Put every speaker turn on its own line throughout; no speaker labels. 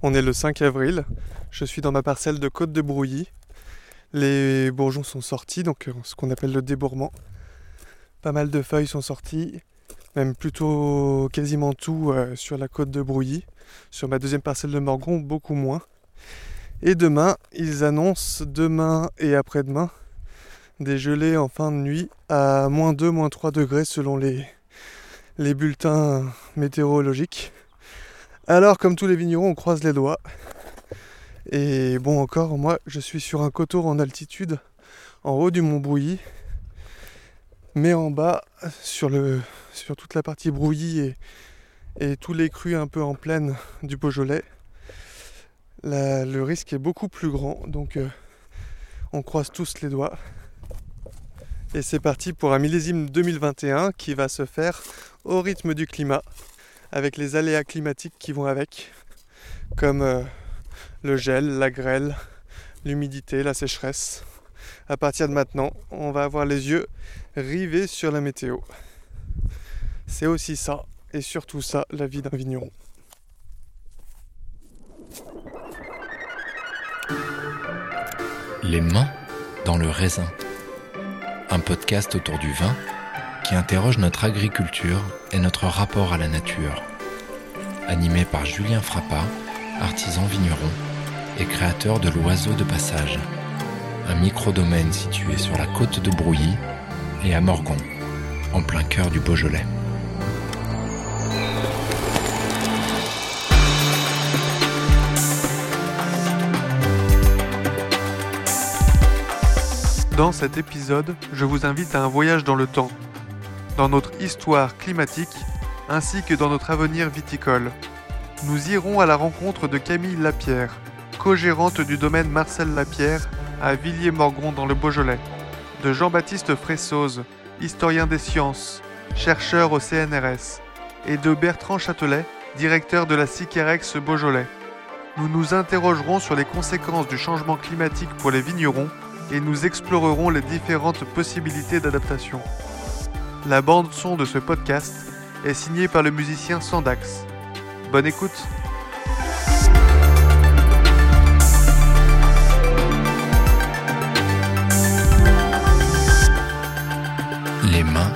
On est le 5 avril. Je suis dans ma parcelle de Côte de Brouilly. Les bourgeons sont sortis, donc euh, ce qu'on appelle le débourrement. Pas mal de feuilles sont sorties, même plutôt quasiment tout euh, sur la côte de Brouilly. Sur ma deuxième parcelle de Morgon, beaucoup moins. Et demain, ils annoncent demain et après-demain des gelées en fin de nuit à moins 2, moins 3 degrés selon les, les bulletins météorologiques. Alors, comme tous les vignerons, on croise les doigts. Et bon, encore, moi, je suis sur un coteau en altitude, en haut du mont Brouilly. Mais en bas, sur, toute la partie Brouilly et, et tous les crus un peu en plaine du Beaujolais, le risque est beaucoup plus grand. Donc, euh, on croise tous les doigts. Et c'est parti pour un millésime 2021 qui va se faire au rythme du climat, avec les aléas climatiques qui vont avec, comme euh, le gel, la grêle, l'humidité, la sécheresse. À partir de maintenant, on va avoir les yeux rivés sur la météo. C'est aussi ça, et surtout ça, la vie d'un vigneron.
Les mains dans le raisin un podcast autour du vin qui interroge notre agriculture et notre rapport à la nature. Animé par Julien Frappa, artisan vigneron et créateur de l'Oiseau de Passage, un micro-domaine situé sur la côte de Brouilly et à Morgon, en plein cœur du Beaujolais.
Dans cet épisode, je vous invite à un voyage dans le temps, dans notre histoire climatique ainsi que dans notre avenir viticole. Nous irons à la rencontre de Camille Lapierre, co-gérante du domaine Marcel Lapierre à Villiers-Morgon dans le Beaujolais, de Jean-Baptiste Fressoz, historien des sciences, chercheur au CNRS, et de Bertrand Châtelet, directeur de la CICAREX Beaujolais. Nous nous interrogerons sur les conséquences du changement climatique pour les vignerons et nous explorerons les différentes possibilités d'adaptation. La bande son de ce podcast est signée par le musicien Sandax. Bonne écoute
Les mains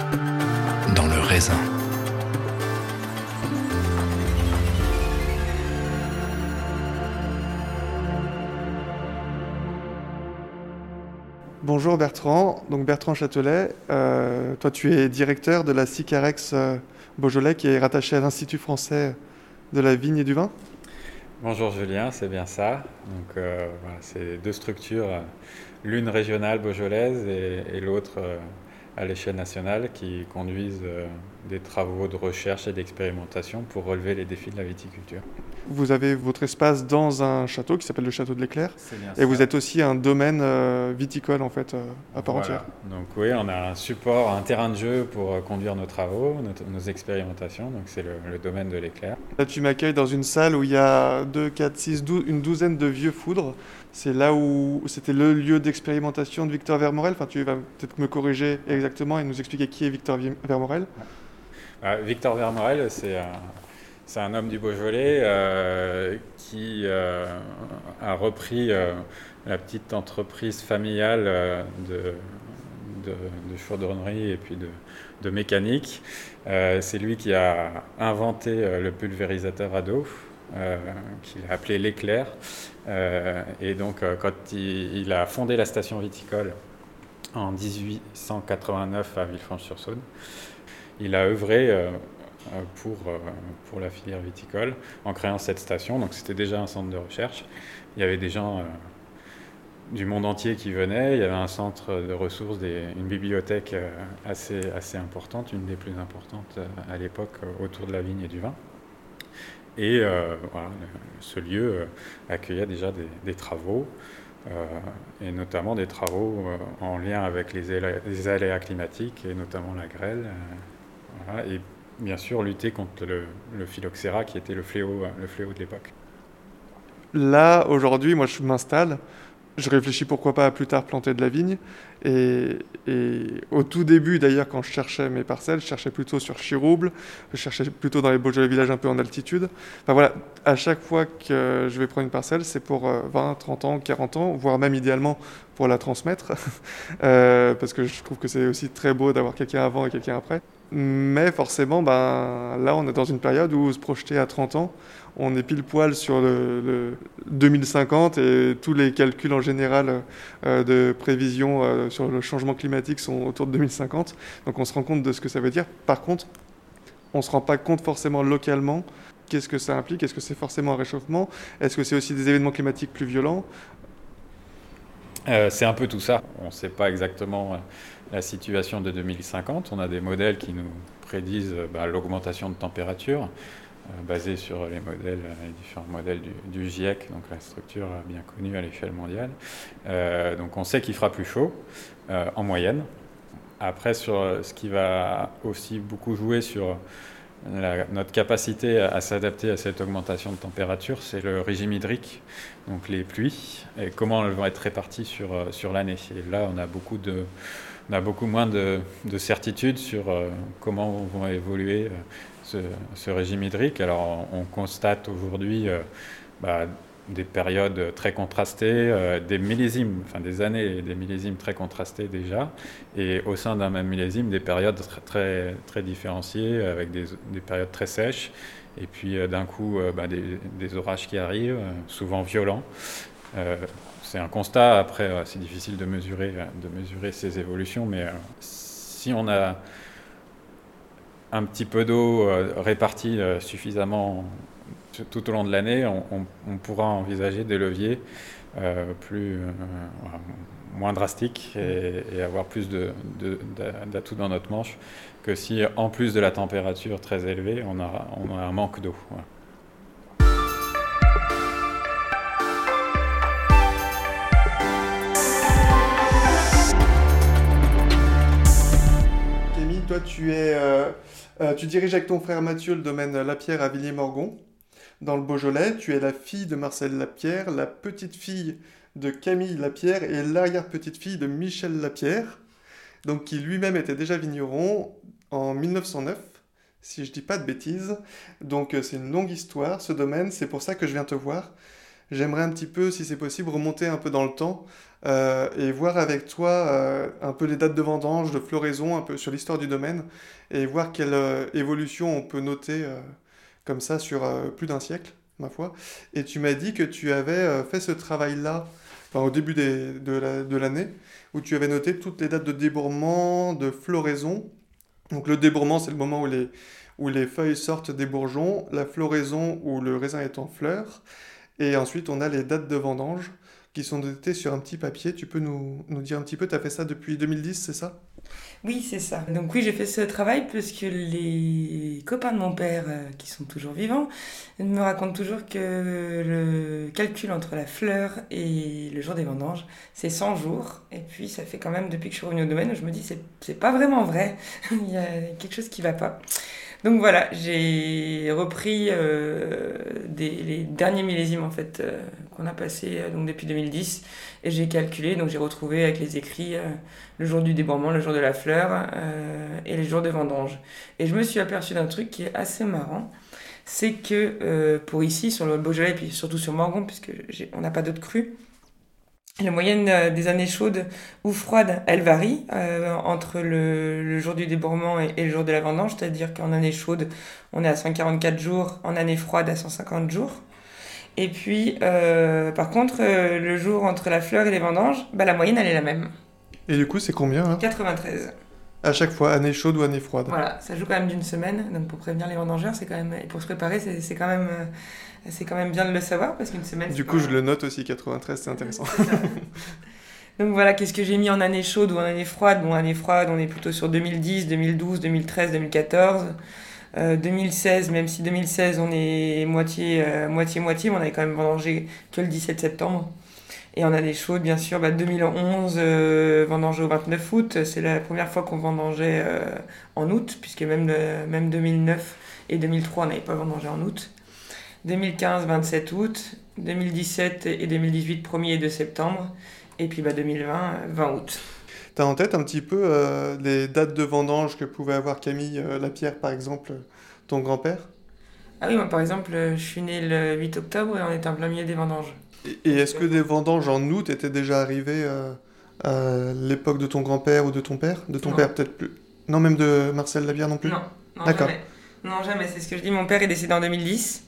Bonjour Bertrand, donc Bertrand Châtelet, euh, toi tu es directeur de la CICAREX euh, Beaujolais qui est rattaché à l'Institut français de la vigne et du vin.
Bonjour Julien, c'est bien ça. Donc euh, voilà, c'est deux structures, l'une régionale beaujolaise et l'autre à l'échelle nationale qui conduisent des travaux de recherche et d'expérimentation pour relever les défis de la viticulture.
Vous avez votre espace dans un château qui s'appelle le château de l'Éclair. Et vous êtes aussi un domaine euh, viticole en fait euh, à part entière.
Donc oui, on a un support, un terrain de jeu pour euh, conduire nos travaux, nos, expérimentations. Donc c'est le, domaine de l'Éclair.
Là, tu m'accueilles dans une salle où il y a 2, 4, 6, 12, une douzaine de vieux foudres. C'est là où c'était le lieu d'expérimentation de Victor Vermorel. Enfin, tu vas peut-être me corriger exactement et nous expliquer qui est Victor Vermorel.
Victor Vermorel, c'est un homme du Beaujolais euh, qui euh, a repris euh, la petite entreprise familiale de, de, chaudronnerie et puis de, mécanique. c'est lui qui a inventé le pulvérisateur à dos, qu'il a appelé l'éclair. et donc, quand il, a fondé la station viticole en 1889 à Villefranche-sur-Saône, il a œuvré euh, pour, euh, pour la filière viticole en créant cette station. Donc c'était déjà un centre de recherche. Il y avait des gens euh, du monde entier qui venaient. Il y avait un centre de ressources, une bibliothèque assez, assez importante, une des plus importantes à l'époque autour de la vigne et du vin. Et voilà, ce lieu accueillait déjà des, travaux, et notamment des travaux en lien avec les aléas, climatiques, et notamment la grêle. Et bien sûr lutter contre le, phylloxéra qui était le fléau, le fléau de l'époque.
Là, aujourd'hui, moi je m'installe je réfléchis pourquoi pas à plus tard planter de la vigne. Et, au tout début, d'ailleurs, quand je cherchais mes parcelles, je cherchais plutôt sur Chirouble, je cherchais plutôt dans les Beaujolais villages un peu en altitude. Enfin voilà, à chaque fois que je vais prendre une parcelle, c'est pour 20, 30 ans, 40 ans, voire même idéalement pour la transmettre. Euh, parce que je trouve que c'est aussi très beau d'avoir quelqu'un avant et quelqu'un après. Mais forcément, ben, là, on est dans une période où se projeter à 30 ans, on est pile poil sur le, 2050 et tous les calculs en général euh, de prévision euh, sur le changement climatique sont autour de 2050. Donc on se rend compte de ce que ça veut dire. Par contre, on ne se rend pas compte forcément localement qu'est-ce que ça implique. Est-ce que c'est forcément un réchauffement? Est-ce que c'est aussi des événements climatiques plus violents?
Euh, C'est un peu tout ça. On ne sait pas exactement la situation de 2050. On a des modèles qui nous prédisent bah, l'augmentation de température. Euh, basé sur les modèles, les différents modèles du, GIEC, donc la structure bien connue à l'échelle mondiale. Euh, donc on sait qu'il fera plus chaud euh, en moyenne. Après, sur ce qui va aussi beaucoup jouer sur notre capacité à, s'adapter à cette augmentation de température, c'est le régime hydrique, donc les pluies, et comment elles vont être réparties sur, sur l'année. Et là, on a beaucoup, de, on a beaucoup moins de, de certitudes sur comment vont évoluer ce, régime hydrique. Alors on constate aujourd'hui euh, bah, des périodes très contrastées, euh, des millésimes, enfin des années des millésimes très contrastés déjà, et au sein d'un même millésime, des périodes très, très différenciées, avec des, périodes très sèches, et puis euh, d'un coup bah, des, orages qui arrivent, souvent violents. c'est un constat, après c'est difficile de mesurer, de mesurer ces évolutions, mais si on a un petit peu d'eau euh, répartie euh, suffisamment tout au long de l'année, on, pourra envisager des leviers euh, plus, moins drastiques et, avoir plus d'atouts dans notre manche que si, en plus de la température très élevée, on a, on a un manque d'eau.
Camille, toi tu es tu diriges avec ton frère Mathieu le domaine Lapierre à Villiers-Morgon, dans le Beaujolais. Tu es la fille de Marcel Lapierre, la petite-fille de Camille Lapierre et l'arrière-petite-fille de Michel Lapierre, donc qui lui-même était déjà vigneron en 1909, si je dis pas de bêtises. Donc euh, c'est une longue histoire, ce domaine, c'est pour ça que je viens te voir. J'aimerais un petit peu, si c'est possible, remonter un peu dans le temps euh, et voir avec toi euh, un peu les dates de vendange, de floraison, un peu sur l'histoire du domaine, et voir quelle euh, évolution on peut noter comme ça sur plus d'un siècle, ma foi. Et tu m'as dit que tu avais fait ce travail-là au début de l'année, où tu avais noté toutes les dates de débourrement, de floraison. Donc le débourrement, c'est le moment où les, où les feuilles sortent des bourgeons, la floraison où le raisin est en fleurs, et ensuite on a les dates de vendange qui sont notés sur un petit papier. Tu peux nous, nous dire un petit peu, tu as fait ça depuis 2010, c'est ça?
Oui, c'est ça. Donc oui, j'ai fait ce travail parce que les copains de mon père, euh, qui sont toujours vivants, me racontent toujours que le calcul entre la fleur et le jour des vendanges, c'est 100 jours. Et puis ça fait quand même, depuis que je suis revenue au domaine, je me dis, c'est pas vraiment vrai. Il y a quelque chose qui va pas. Donc voilà, j'ai repris euh, les derniers millésimes en fait euh, qu'on a passé euh, donc depuis 2010 et j'ai calculé donc j'ai retrouvé avec les écrits le jour du débourrement, le jour de la fleur et les jours de vendange. Et je me suis aperçu d'un truc qui est assez marrant, c'est que pour ici sur le Beaujolais et puis surtout sur Morgon puisque on n'a pas d'autres crues, la moyenne euh, des années chaudes ou froides, elle varie euh, entre le, jour du débourrement et, le jour de la vendange, c'est-à-dire qu'en année chaude, on est à 144 jours, en année froide à 150 jours. Et puis, euh, par contre, le jour entre la fleur et les vendanges, bah, la moyenne, elle est la même.
Et du coup, c'est combien
93.
À chaque fois, année chaude ou année froide
Voilà, ça joue quand même d'une semaine, donc pour prévenir les vendangeurs, c'est quand même, et pour se préparer, c'est quand même c'est quand même bien de le savoir parce qu'une semaine.
Du coup, je le note aussi, 93, c'est intéressant.
Donc voilà, qu'est-ce que j'ai mis en année chaude ou en année froide? Bon, année froide, on est plutôt sur 2010, 2012, 2013, 2014. 2016, même si 2016 on est moitié, euh, moitié, moitié, mais on avait quand même vendangé que le 17 septembre. Et en année chaude, bien sûr, bah, 2011, euh, vendangé au 29 août. C'est la première fois qu'on vendangeait euh, en août, puisque même, même 2009 et 2003, on n'avait pas vendangé en août. 2015, 27 août. 2017 et 2018, 1er et 2 septembre. Et puis bah, 2020, 20 août.
T'as en tête un petit peu euh, les dates de vendange que pouvait avoir Camille euh, Lapierre, par exemple, ton grand-père?
Ah oui, moi par exemple, je suis né le 8 octobre et on est en plein milieu des vendanges.
Et, et est-ce que des vendanges en août étaient déjà arrivées euh, à l'époque de ton grand-père ou de ton père? De ton
Non.
père peut-être plus Non, même de Marcel Lapierre non plus?
Non, non
D'accord.
jamais. Non, jamais, c'est ce que je dis. Mon père est décédé en 2010.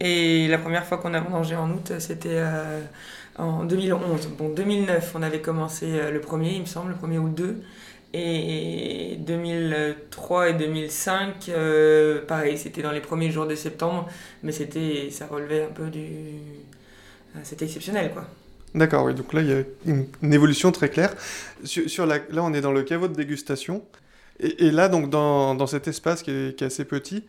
Et la première fois qu'on a vendangé en août, c'était euh, en 2011. Bon, 2009, on avait commencé euh, le premier, il me semble, le premier ou deux. Et 2003 et 2005, euh, pareil, c'était dans les premiers jours de septembre, mais c'était, ça relevait un peu du... euh, C'était exceptionnel, quoi.
D'accord, oui, donc là, il y a une, évolution très claire. Sur, la, là, on est dans le caveau de dégustation. Et, et là, donc, dans, dans cet espace qui est, qui est assez petit,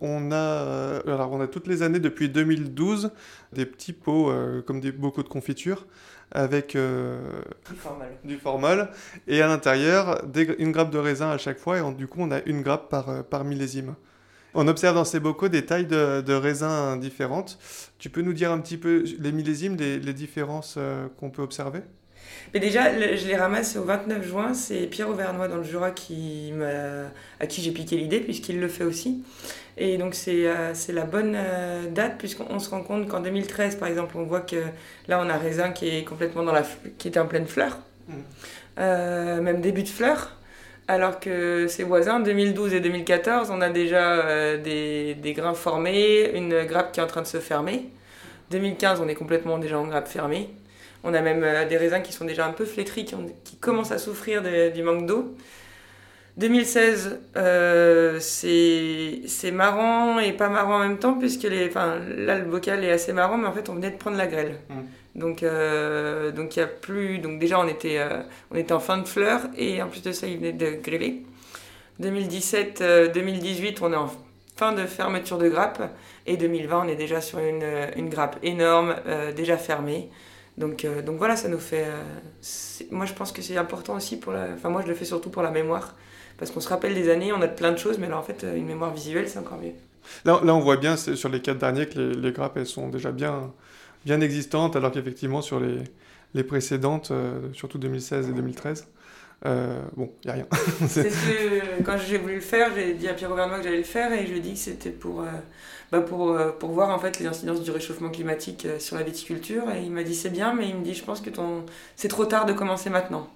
on a, euh, alors, on a toutes les années, depuis 2012, des petits pots, euh, comme des bocaux de confiture, avec euh, du formol, et à l'intérieur, des- une grappe de raisin à chaque fois, et on- du coup, on a une grappe par, euh, par millésime. On observe dans ces bocaux des tailles de, de raisins différentes. Tu peux nous dire un petit peu les millésimes, les, les différences euh, qu'on peut observer?
Mais déjà, le- je les ramasse au 29 juin. C'est Pierre Auvernois dans le Jura qui à qui j'ai piqué l'idée, puisqu'il le fait aussi. Et donc, c'est euh, c'est la bonne euh, date, puisqu'on on se rend compte qu'en 2013, par exemple, on voit que là, on a raisin qui est complètement dans la, qui était en pleine fleur,
Mhm.
Euh, même début de fleur. Alors que ses voisins, 2012 et 2014, on a déjà euh, des, des grains formés, une grappe qui est en train de se fermer. 2015, on est complètement déjà en grappe fermée. On a même euh, des raisins qui sont déjà un peu flétris, qui, ont- qui commencent à souffrir de- du manque d'eau. 2016, euh, c'est marrant et pas marrant en même temps, puisque les, là, le bocal est assez marrant, mais en fait, on venait de prendre la grêle.
Mm.
Donc, euh, donc il y a plus. Donc, déjà, on était, euh, on était en fin de fleur, et en plus de ça, il venait de grêler. 2017, euh, 2018, on est en fin de fermeture de grappe, et 2020, on est déjà sur une, une grappe énorme, déjà fermée. Donc, euh, donc voilà, ça nous fait. euh, moi, je pense que c'est important aussi pour la. Enfin, moi, je le fais surtout pour la mémoire. Parce qu'on se rappelle des années, on a plein de choses, mais là, en fait, une mémoire visuelle, c'est encore mieux.
Là, là, on voit bien sur les quatre derniers que les, les grappes, elles sont déjà bien, bien existantes, alors qu'effectivement, sur les, les précédentes, euh, surtout 2016 et 2013, euh, bon, il n'y a rien.
C'est ce que, quand j'ai voulu le faire, j'ai dit à Pierre Auvernois que j'allais le faire et je lui ai dit que c'était pour, euh, bah pour, euh, pour voir en fait les incidences du réchauffement climatique sur la viticulture. Et il m'a dit c'est bien, mais il me dit je pense que ton... c'est trop tard de commencer maintenant.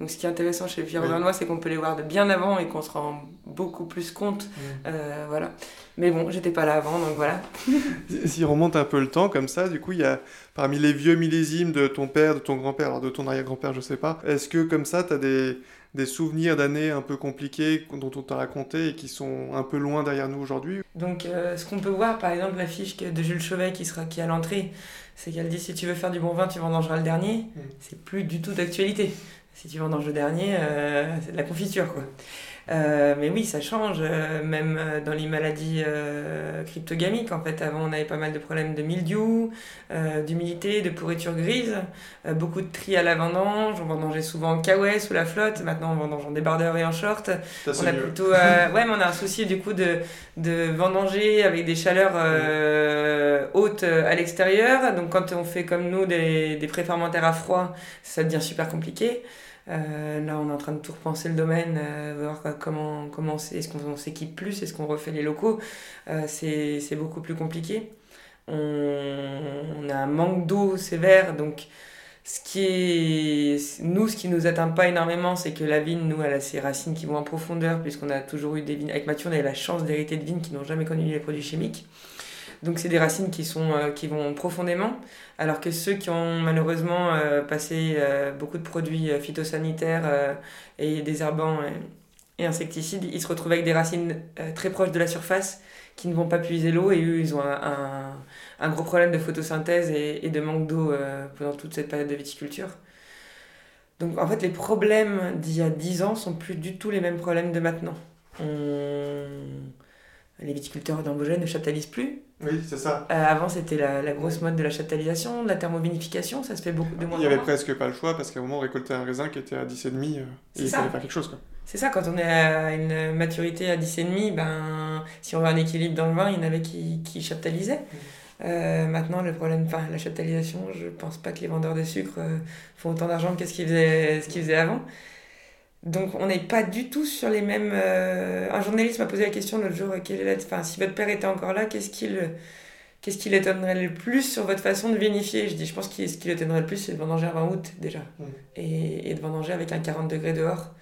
Donc ce qui est intéressant chez
Oui.
Auvernois, c'est qu'on peut les voir de bien avant et qu'on se rend beaucoup plus compte. Euh, voilà. Mais bon, j'étais pas là avant, donc voilà.
Si- on remonte un peu le temps comme ça, du coup, il y a parmi les vieux millésimes de ton père, de ton grand-père, alors de ton arrière-grand-père, je sais pas, est-ce que comme ça, tu as des, des souvenirs d'années un peu compliquées dont on t'a raconté et qui sont un peu loin derrière nous aujourd'hui
Donc, euh, ce qu'on peut voir, par exemple, l'affiche de Jules Chauvet qui sera qui est à l'entrée, c'est qu'elle dit si tu veux faire du bon vin, tu vendangeras le dernier.
Mm.
C'est plus du tout d'actualité. Si tu vendanges le dernier, euh, c'est de la confiture, quoi. Euh, mais oui, ça change, euh, même euh, dans les maladies euh, cryptogamiques. En fait, avant, on avait pas mal de problèmes de mildiou, euh, d'humidité, de pourriture grise, euh, beaucoup de tri à la vendange. On vendangeait souvent en caouet sous la flotte. Maintenant, on vendange en débardeur et en short. On a plutôt, euh, ouais, mais on a un souci du coup de, de vendanger avec des chaleurs euh, hautes à l'extérieur. Donc quand on fait comme nous des, des préfermentaires à froid, ça devient super compliqué. Euh, là, on est en train de tout repenser le domaine, euh, voir comment, comment est-ce qu'on on s'équipe plus, est-ce qu'on refait les locaux. Euh, c'est beaucoup plus compliqué. On, on a un manque d'eau sévère, donc ce qui est, nous, ce qui nous atteint pas énormément, c'est que la vigne, nous, elle a ses racines qui vont en profondeur, puisqu'on a toujours eu des vignes. Avec Mathieu, on a eu la chance d'hériter de vignes qui n'ont jamais connu les produits chimiques. Donc, c'est des racines qui, sont, euh, qui vont profondément, alors que ceux qui ont malheureusement euh, passé euh, beaucoup de produits phytosanitaires et désherbants et, et insecticides, ils se retrouvent avec des racines très proches de la surface qui ne vont pas puiser l'eau et eux, ils ont un, un, gros problème de photosynthèse et, de manque d'eau pendant toute cette période de viticulture. Donc en fait, les problèmes d'il y a 10 ans sont plus du tout les mêmes problèmes de maintenant. Les viticulteurs d'Ambogène ne chaptalisent plus.
Oui, c'est ça.
Euh, avant, c'était la, la grosse mode de la chaptalisation, de la thermovinification, ça se fait beaucoup de moins
Il y
en
avait presque pas le choix parce qu'à un moment, on récoltait un raisin qui était à 10,5 euh, et il
ça.
fallait faire quelque chose.
C'est ça, quand on est à une maturité à 10,5, ben, si on veut un équilibre dans le vin, il y en avait qui, qui chaptalisaient. Euh, maintenant, le problème, enfin, la chaptalisation, je pense pas que les vendeurs de sucre euh, font autant d'argent que ce qu'ils faisaient, ce qu'ils faisaient avant. Donc, on n'est pas du tout sur les mêmes. euh, Un journaliste m'a posé la question l'autre jour quelle est la- enfin, si votre père était encore là, qu'est-ce qu'il qu'est-ce qui l'étonnerait le plus sur votre façon de vinifier? Je dis, je pense que ce qui l'étonnerait le plus, c'est de vendanger 20 août déjà. Et, et de vendanger avec un 40 degrés dehors.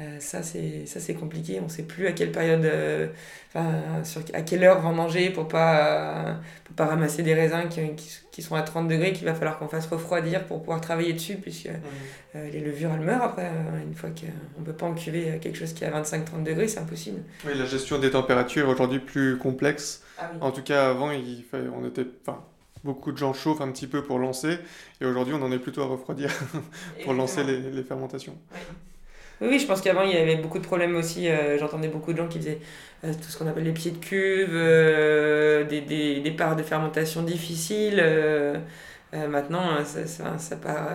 Euh, ça, c'est ça, c'est compliqué. On sait plus à quelle période, euh, enfin, sur, à quelle heure vendanger pour pas, euh, pour pas ramasser des raisins qui, qui, qui sont à 30 degrés, qu'il va falloir qu'on fasse refroidir pour pouvoir travailler dessus, puisque euh, les levures, elles meurent après. euh, une fois qu'on ne peut pas en cuver quelque chose qui est à 25-30 degrés, c'est impossible.
Oui, la gestion des températures est aujourd'hui plus complexe.
Ah oui.
En tout cas, avant, il fallait- on était, enfin, beaucoup de gens chauffent un petit peu pour lancer, et aujourd'hui, on en est plutôt à refroidir pour lancer les, les fermentations.
Oui, oui, je pense qu'avant, il y avait beaucoup de problèmes aussi. euh, J'entendais beaucoup de gens qui faisaient euh, tout ce qu'on appelle les pieds de cuve, euh, des, des, des parts de fermentation difficiles. maintenant, ça, ça, ça part.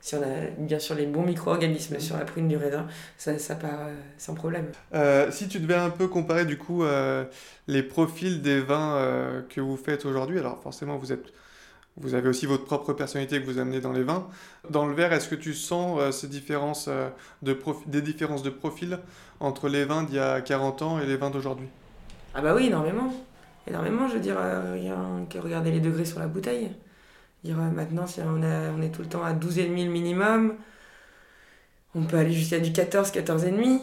si on a bien sûr les bons micro-organismes sur la prune du raisin, ça, ça part sans problème.
Si tu devais un peu comparer du coup les profils des vins que vous faites aujourd'hui, alors forcément vous êtes, vous avez aussi votre propre personnalité que vous amenez dans les vins. Dans le verre, est-ce que tu sens euh, ces différences euh, des différences de profil entre les vins d'il y a 40 ans et les vins d'aujourd'hui?
Ah bah oui, énormément. Énormément, je veux dire, euh, rien que regarder les degrés sur la bouteille. Dire, maintenant, si on, on est tout le temps à 12,5 le minimum, on peut aller jusqu'à du 14, 14,5.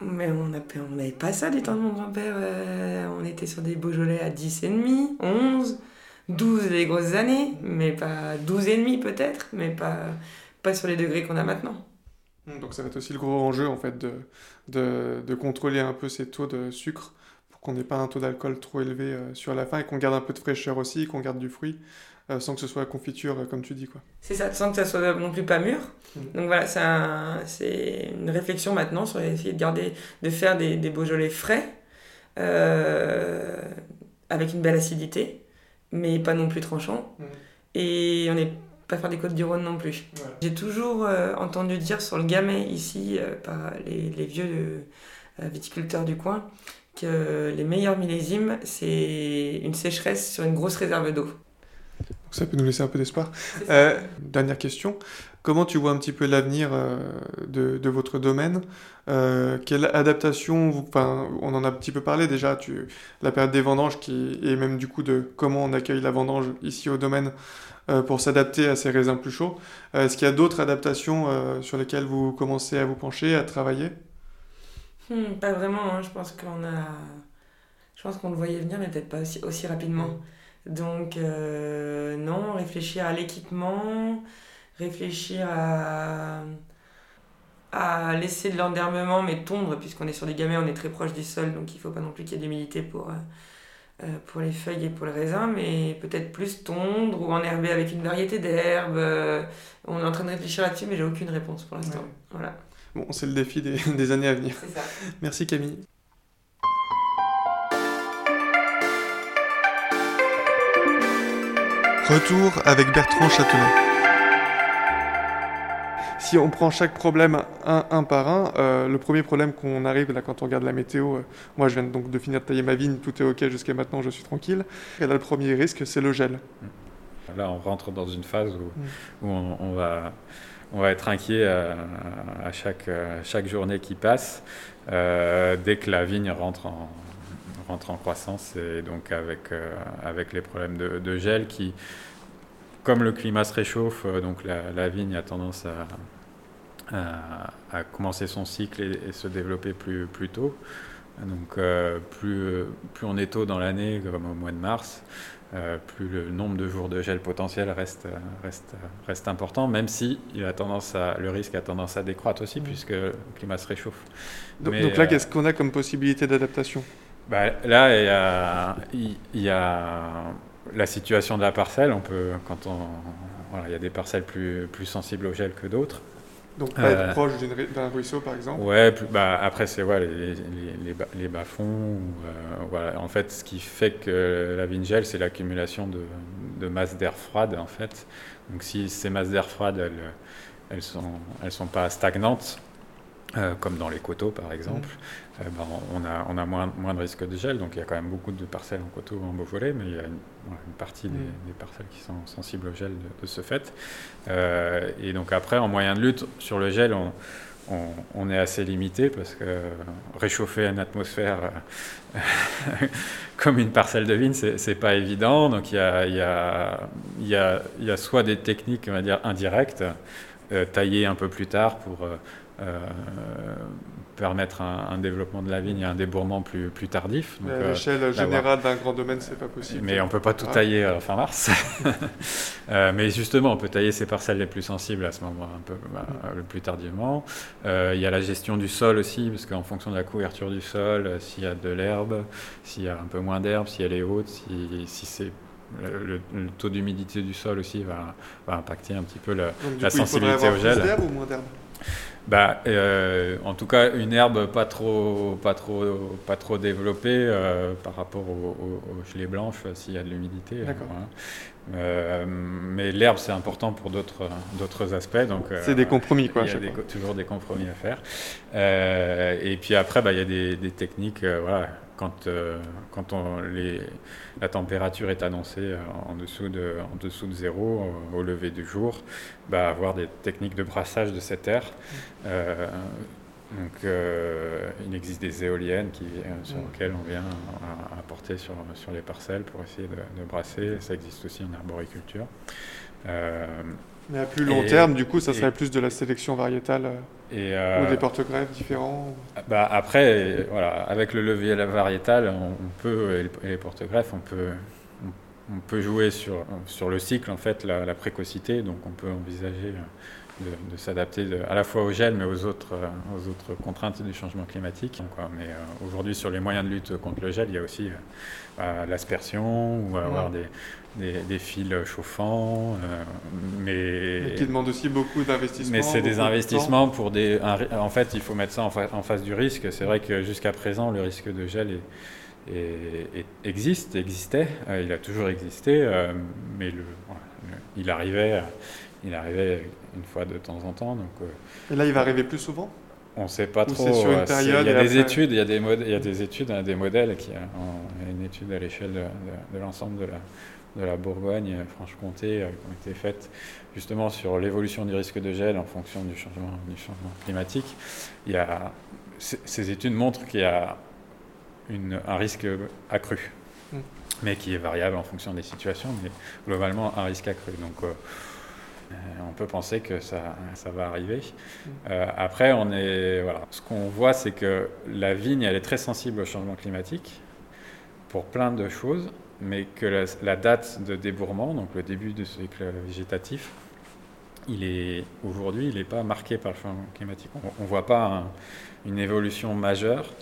Mais on n'a- on n'avait pas ça du temps de mon grand-père. on était sur des Beaujolais à 10,5, 11, 12 les grosses années, mais pas 12,5 peut-être, mais pas, pas sur les degrés qu'on a maintenant.
Donc ça va être aussi le gros enjeu en fait de, de, de contrôler un peu ces taux de sucre pour qu'on n'ait pas un taux d'alcool trop élevé euh, sur la fin et qu'on garde un peu de fraîcheur aussi, qu'on garde du fruit euh, sans que ce soit la confiture euh, comme tu dis quoi.
C'est ça, sans que ça soit non plus pas mûr.
Mhm.
Donc voilà, c'est un- c'est une réflexion maintenant sur essayer de garder, de faire des, des Beaujolais frais, avec une belle acidité, mais pas non plus tranchant.
Mhm.
Et on n'est pas faire des côtes du Rhône non plus. J'ai toujours euh, entendu dire sur le Gamay ici, euh, par les, les vieux euh, viticulteurs du coin, que les meilleurs millésimes, c'est une sécheresse sur une grosse réserve d'eau.
Donc ça peut nous laisser un peu d'espoir. Euh, dernière question, comment tu vois un petit peu l'avenir euh, de, de votre domaine Euh, Quelle adaptation, vous, enfin, on en a un petit peu parlé déjà, tu, la période des vendanges qui, et même du coup de comment on accueille la vendange ici au domaine euh, pour s'adapter à ces raisins plus chauds. Euh, Est-ce qu'il y a d'autres adaptations sur lesquelles vous commencez à vous pencher, à travailler?
Hmm, pas vraiment, hein. je pense qu'on a. Je pense qu'on le voyait venir, mais peut-être pas aussi, aussi rapidement. Donc, euh, non, réfléchir à l'équipement, réfléchir à, à laisser de l'endermement, mais tondre, puisqu'on est sur des gamets, on est très proche du sol, donc il faut pas non plus qu'il y ait d'humidité pour, euh, euh, pour les feuilles et pour le raisin, mais peut-être plus tondre ou enherber avec une variété d'herbes. euh, on est en train de réfléchir là-dessus, mais j'ai aucune réponse pour l'instant.
Ouais.
Voilà,
Bon, c'est le défi des, des années à venir.
c'est ça.
Merci Camille. Retour avec Bertrand Châtelet. Si on prend chaque problème un, un par un, euh, le premier problème qu'on arrive là quand on regarde la météo, euh, moi je viens donc de finir de tailler ma vigne, tout est ok jusqu'à maintenant, je suis tranquille. Et là le premier risque c'est le gel.
Là, on rentre dans une phase où,
Mm.
où on, on va, on va être inquiet à, à chaque, à chaque journée qui passe, euh, dès que la vigne rentre en, rentre en croissance, et donc avec, euh, avec les problèmes de, de gel qui, comme le climat se réchauffe, euh, donc la, la vigne a tendance à, à, à commencer son cycle et, et se développer plus, plus tôt. Donc euh, plus, plus on est tôt dans l'année, comme au mois de mars, euh, plus le nombre de jours de gel potentiel reste, reste, reste important, même si il a tendance à, le risque a tendance à décroître aussi, puisque le climat se réchauffe.
Donc,
Mais,
donc là
euh,
qu'est-ce qu'on a comme possibilité d'adaptation?
Bah, là, il y, a, il- il y a la situation de la parcelle. On peut, quand on, voilà, il y a des parcelles plus, plus sensibles au gel que d'autres.
Donc pas
Euh,
être proche d'un ruisseau par exemple.
Ouais, plus- bah, après, c'est ouais, les, les, les, bas- les bas-fonds. ou, euh, voilà. En fait, ce qui fait que la vigne gèle, c'est l'accumulation de, de masses d'air froide, en fait. Donc, si ces masses d'air froide, elles elles sont, elles sont pas stagnantes, comme dans les coteaux par exemple, ben, on a, on a moins, moins de risques de gel, donc il y a quand même beaucoup de parcelles en coteaux en Beaujolais, mais il y a une, partie mm. des, parcelles qui sont sensibles au gel de, ce fait. Et donc après, en moyen de lutte sur le gel, on, est assez limité parce que réchauffer une atmosphère euh, comme une parcelle de vigne, c'est pas évident. Donc il y, a, y a, soit des techniques, on va dire, indirectes, euh, taillées un peu plus tard pour euh, permettre un, développement de la vigne et un débourrement plus, plus tardif.
à euh, l'échelle générale d'un grand domaine, c'est pas possible.
Mais on peut pas tout tailler à fin mars. Euh, mais justement, on peut tailler ces parcelles les plus sensibles à ce moment un peu bah, le plus tardivement. Euh, il y a la gestion du sol aussi, parce qu'en fonction de la couverture du sol, s'il y a de l'herbe, s'il y a un peu moins d'herbe, si elle est haute, si, si c'est le, taux d'humidité du sol aussi va, va, impacter un petit peu la, la sensibilité au gel.
Plus ou moins d'herbe
bah, euh, en tout cas, une herbe pas trop, pas trop, pas trop développée euh, par rapport au, au, gelée blanche s'il y a de l'humidité. Euh, mais l'herbe, c'est important pour d'autres, d'autres aspects. Donc,
c'est des compromis, quoi.
Il y a toujours des compromis à faire. et puis après, bah, il y a des, des techniques, voilà, quand, euh, quand on, les, la température est annoncée euh, en dessous de, en dessous de zéro au, lever du jour, bah, avoir des techniques de brassage de cet air. Euh, donc, il existe des éoliennes qui, sur lesquelles on vient apporter sur, sur les parcelles pour essayer de, de, brasser. Ça existe aussi en arboriculture.
Mais à plus long terme, du coup, ça serait plus de la sélection variétale et, euh, ou des porte-greffes différents
bah Après, voilà, avec le levier variétal, on, peut, et les porte-greffes, on peut, on, peut jouer sur, sur le cycle, en fait, la, précocité. Donc, on peut envisager de, s'adapter à la fois au gel, mais aux autres, aux autres contraintes du changement climatique. Quoi. Mais euh, aujourd'hui, sur les moyens de lutte contre le gel, il y a aussi euh, l'aspersion ou avoir des des, fils chauffants, euh, mais...
qui demandent aussi beaucoup d'investissements.
Mais c'est des investissements pour des... en fait, il faut mettre ça en, face du risque. C'est vrai que jusqu'à présent, le risque de gel existe, existait, euh, il a toujours existé, euh, mais le, il, arrivait, il arrivait une fois de temps en temps. Donc,
Et là, il va arriver plus souvent?
on ne sait pas trop. Sur une période il y a des études, il y a des, il y a des études, des modèles qui, ont une étude à l'échelle de l'ensemble de la, de la Bourgogne, Franche-Comté, euh, qui ont été faites justement sur l'évolution du risque de gel en fonction du changement, du changement climatique. Il y a, ces études montrent qu'il y a une, un risque accru, mm. mais qui est variable en fonction des situations, mais globalement un risque accru. Donc euh, euh, on peut penser que ça, ça va arriver. Mm. après, on est, voilà. ce qu'on voit, c'est que la vigne, elle est très sensible au changement climatique pour plein de choses mais que la, date de débourrement, donc le début du cycle végétatif, il est aujourd'hui, il n'est pas marqué par le changement climatique. On ne voit pas une évolution majeure euh,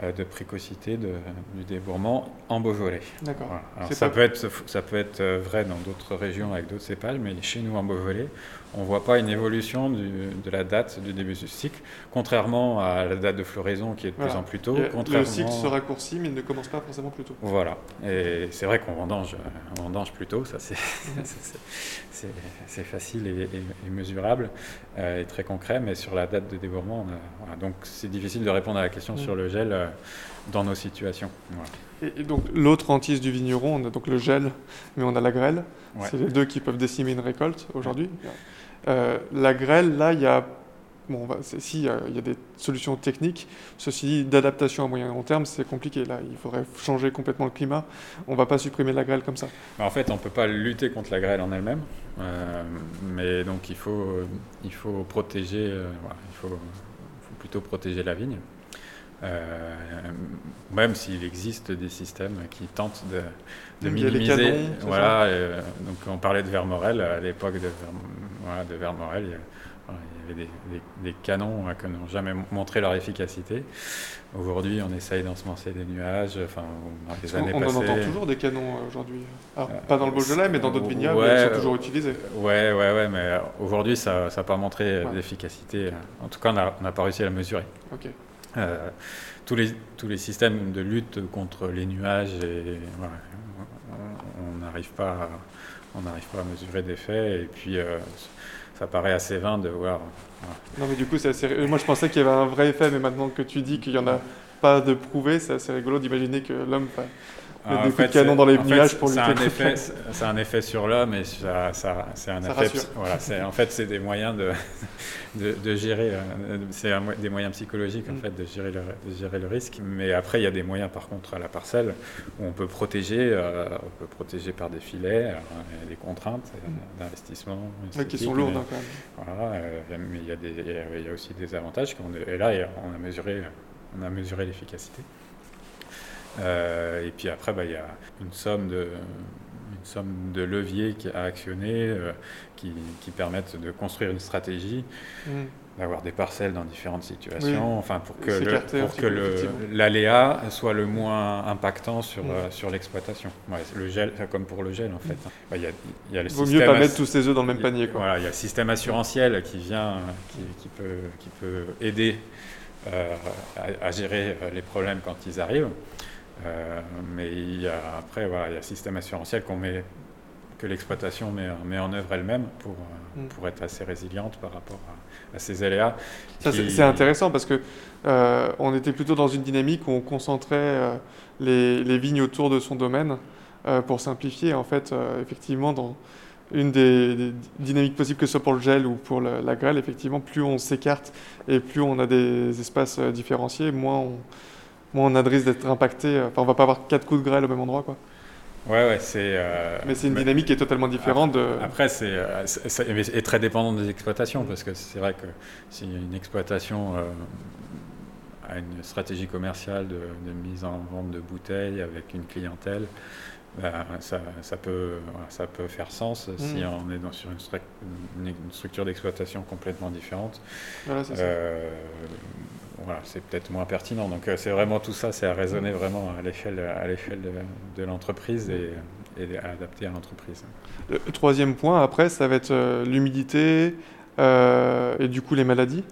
de précocité de, du débourrement en Beaujolais.
D'accord.
Ça, peut être, ça peut être euh, vrai dans d'autres régions avec d'autres cépages, mais chez nous en Beaujolais, on ne voit pas une évolution de la date du début du cycle, contrairement à la date de floraison qui est de plus en plus tôt.
Le cycle se raccourcit, mais il ne commence pas forcément plus tôt.
Voilà. Et c'est vrai qu'on vendange, on vendange plus tôt, ça c'est facile et, mesurable euh, et très concret, mais sur la date de débourrement, donc c'est difficile de répondre à la question sur le gel euh, dans nos situations.
Et, donc l'autre hantise du vigneron, on a donc le gel, mais on a la grêle. C'est les deux qui peuvent décimer une récolte aujourd'hui. Euh, la grêle, là, il y a, bon, si, il y a des solutions techniques. Ceci dit, d'adaptation à moyen et long terme, c'est compliqué. Là, il faudrait changer complètement le climat. On ne va pas supprimer la grêle comme ça.
Bah, en fait, on ne peut pas lutter contre la grêle en elle-même. Euh, mais donc, il faut, il faut protéger, euh, il faut, plutôt protéger la vigne. même s'il existe des systèmes qui tentent de, de minimiser. voilà, donc on parlait de Vermorel à l'époque de, voilà, de Vermorel. Il y, avait des, canons hein, qui n'ont jamais montré leur efficacité. Aujourd'hui, on essaye d'ensemencer des nuages. Enfin,
dans les années on, on en entend toujours des canons euh, aujourd'hui. Euh, pas dans le Beaujolais, mais dans d'autres vignobles, ils sont toujours utilisés.
Ouais, ouais, ouais, mais aujourd'hui, ça n'a pas montré d'efficacité. En tout cas, on n'a pas réussi à la mesurer. Euh, tous, les, tous les systèmes de lutte contre les nuages, et, on n'arrive pas on n'arrive pas à mesurer des faits. Et puis, euh, ça paraît assez vain de voir.
Non, mais du coup, c'est assez... moi je pensais qu'il y avait un vrai effet, mais maintenant que tu dis qu'il n'y en a pas de prouvé, c'est assez rigolo d'imaginer que l'homme
ah, des coups de canon dans les nuages pour lutter un effet, C'est un effet sur l'homme et ça, ça c'est un effet. Voilà, en fait, c'est des moyens de, de, de gérer. Euh, c'est des moyens psychologiques en mm. fait de gérer, le, de gérer le risque. Mais après, il y a des moyens par contre à la parcelle où on peut protéger. Euh, on peut protéger par des filets, euh, des contraintes mm. d'investissement.
qui sont lourdes
hein, quand même. Voilà, mais il y, a des, il y a aussi des avantages. et là, on a mesuré, on a mesuré l'efficacité. Euh, et puis après, bah, il y a une somme de, une somme de leviers à actionner euh, qui, qui, permettent de construire une stratégie, mm. d'avoir des parcelles dans différentes situations, enfin pour que, le, pour que l'aléa soit le moins impactant sur, mm. euh, sur l'exploitation. le gel, comme pour le gel en fait. Bah, il y a, y a le
Vaut mieux pas mettre tous ses œufs dans le même panier. Quoi.
Voilà, il y a le système assurantiel qui vient, qui, qui peut, qui peut aider à, à, gérer les problèmes quand ils arrivent. Euh, mais il y a, après, voilà, il y a un système assurantiel qu'on met, que l'exploitation met, met, en œuvre elle-même pour, euh, mm. pour être assez résiliente par rapport à, ces aléas.
C'est intéressant parce que euh, on était plutôt dans une dynamique où on concentrait les, les, vignes autour de son domaine pour simplifier. En fait, effectivement, dans une des, dynamiques possibles, que ce soit pour le gel ou pour la grêle, effectivement, plus on s'écarte et plus on a des espaces différenciés, moins on moins on a de risque d'être impacté. Euh, enfin, on va pas avoir quatre coups de grêle au même endroit, quoi.
Ouais, ouais, c'est. Euh,
mais c'est une dynamique qui est totalement différente.
Après, de... après c'est, euh, est, très dépendant des exploitations, parce que c'est vrai que si une exploitation a une stratégie commerciale de, mise en vente de bouteilles avec une clientèle, ben, ça, ça, peut, ça peut faire sens si mm. on est dans, sur une, une structure d'exploitation complètement différente. Voilà, c'est ça c'est peut-être moins pertinent. Donc euh, c'est vraiment tout ça, c'est à raisonner vraiment à l'échelle, de, l'entreprise et, à adapter à l'entreprise.
Le troisième point, après, ça va être euh, l'humidité euh, et du coup les maladies.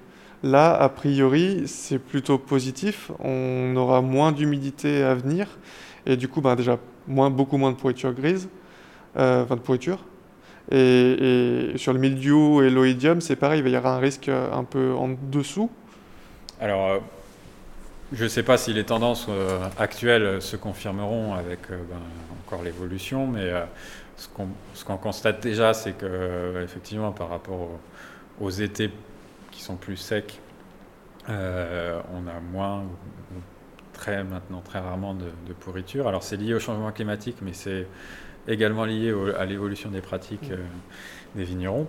Là, a priori, c'est plutôt positif. On aura moins d'humidité à venir et du coup, ben, déjà, beaucoup moins de pourriture grise, enfin de pourriture. Et, sur le mildiou et l'oïdium, c'est pareil, il y avoir un risque un peu en dessous.
Alors, euh, je ne sais pas si les tendances euh, actuelles se confirmeront avec euh, ben, encore l'évolution, mais ce qu'on constate déjà, c'est que effectivement, par rapport aux, étés qui sont plus secs, on a moins, très maintenant très rarement de, pourriture. Alors c'est lié au changement climatique, mais c'est également lié à l'évolution des pratiques des vignerons.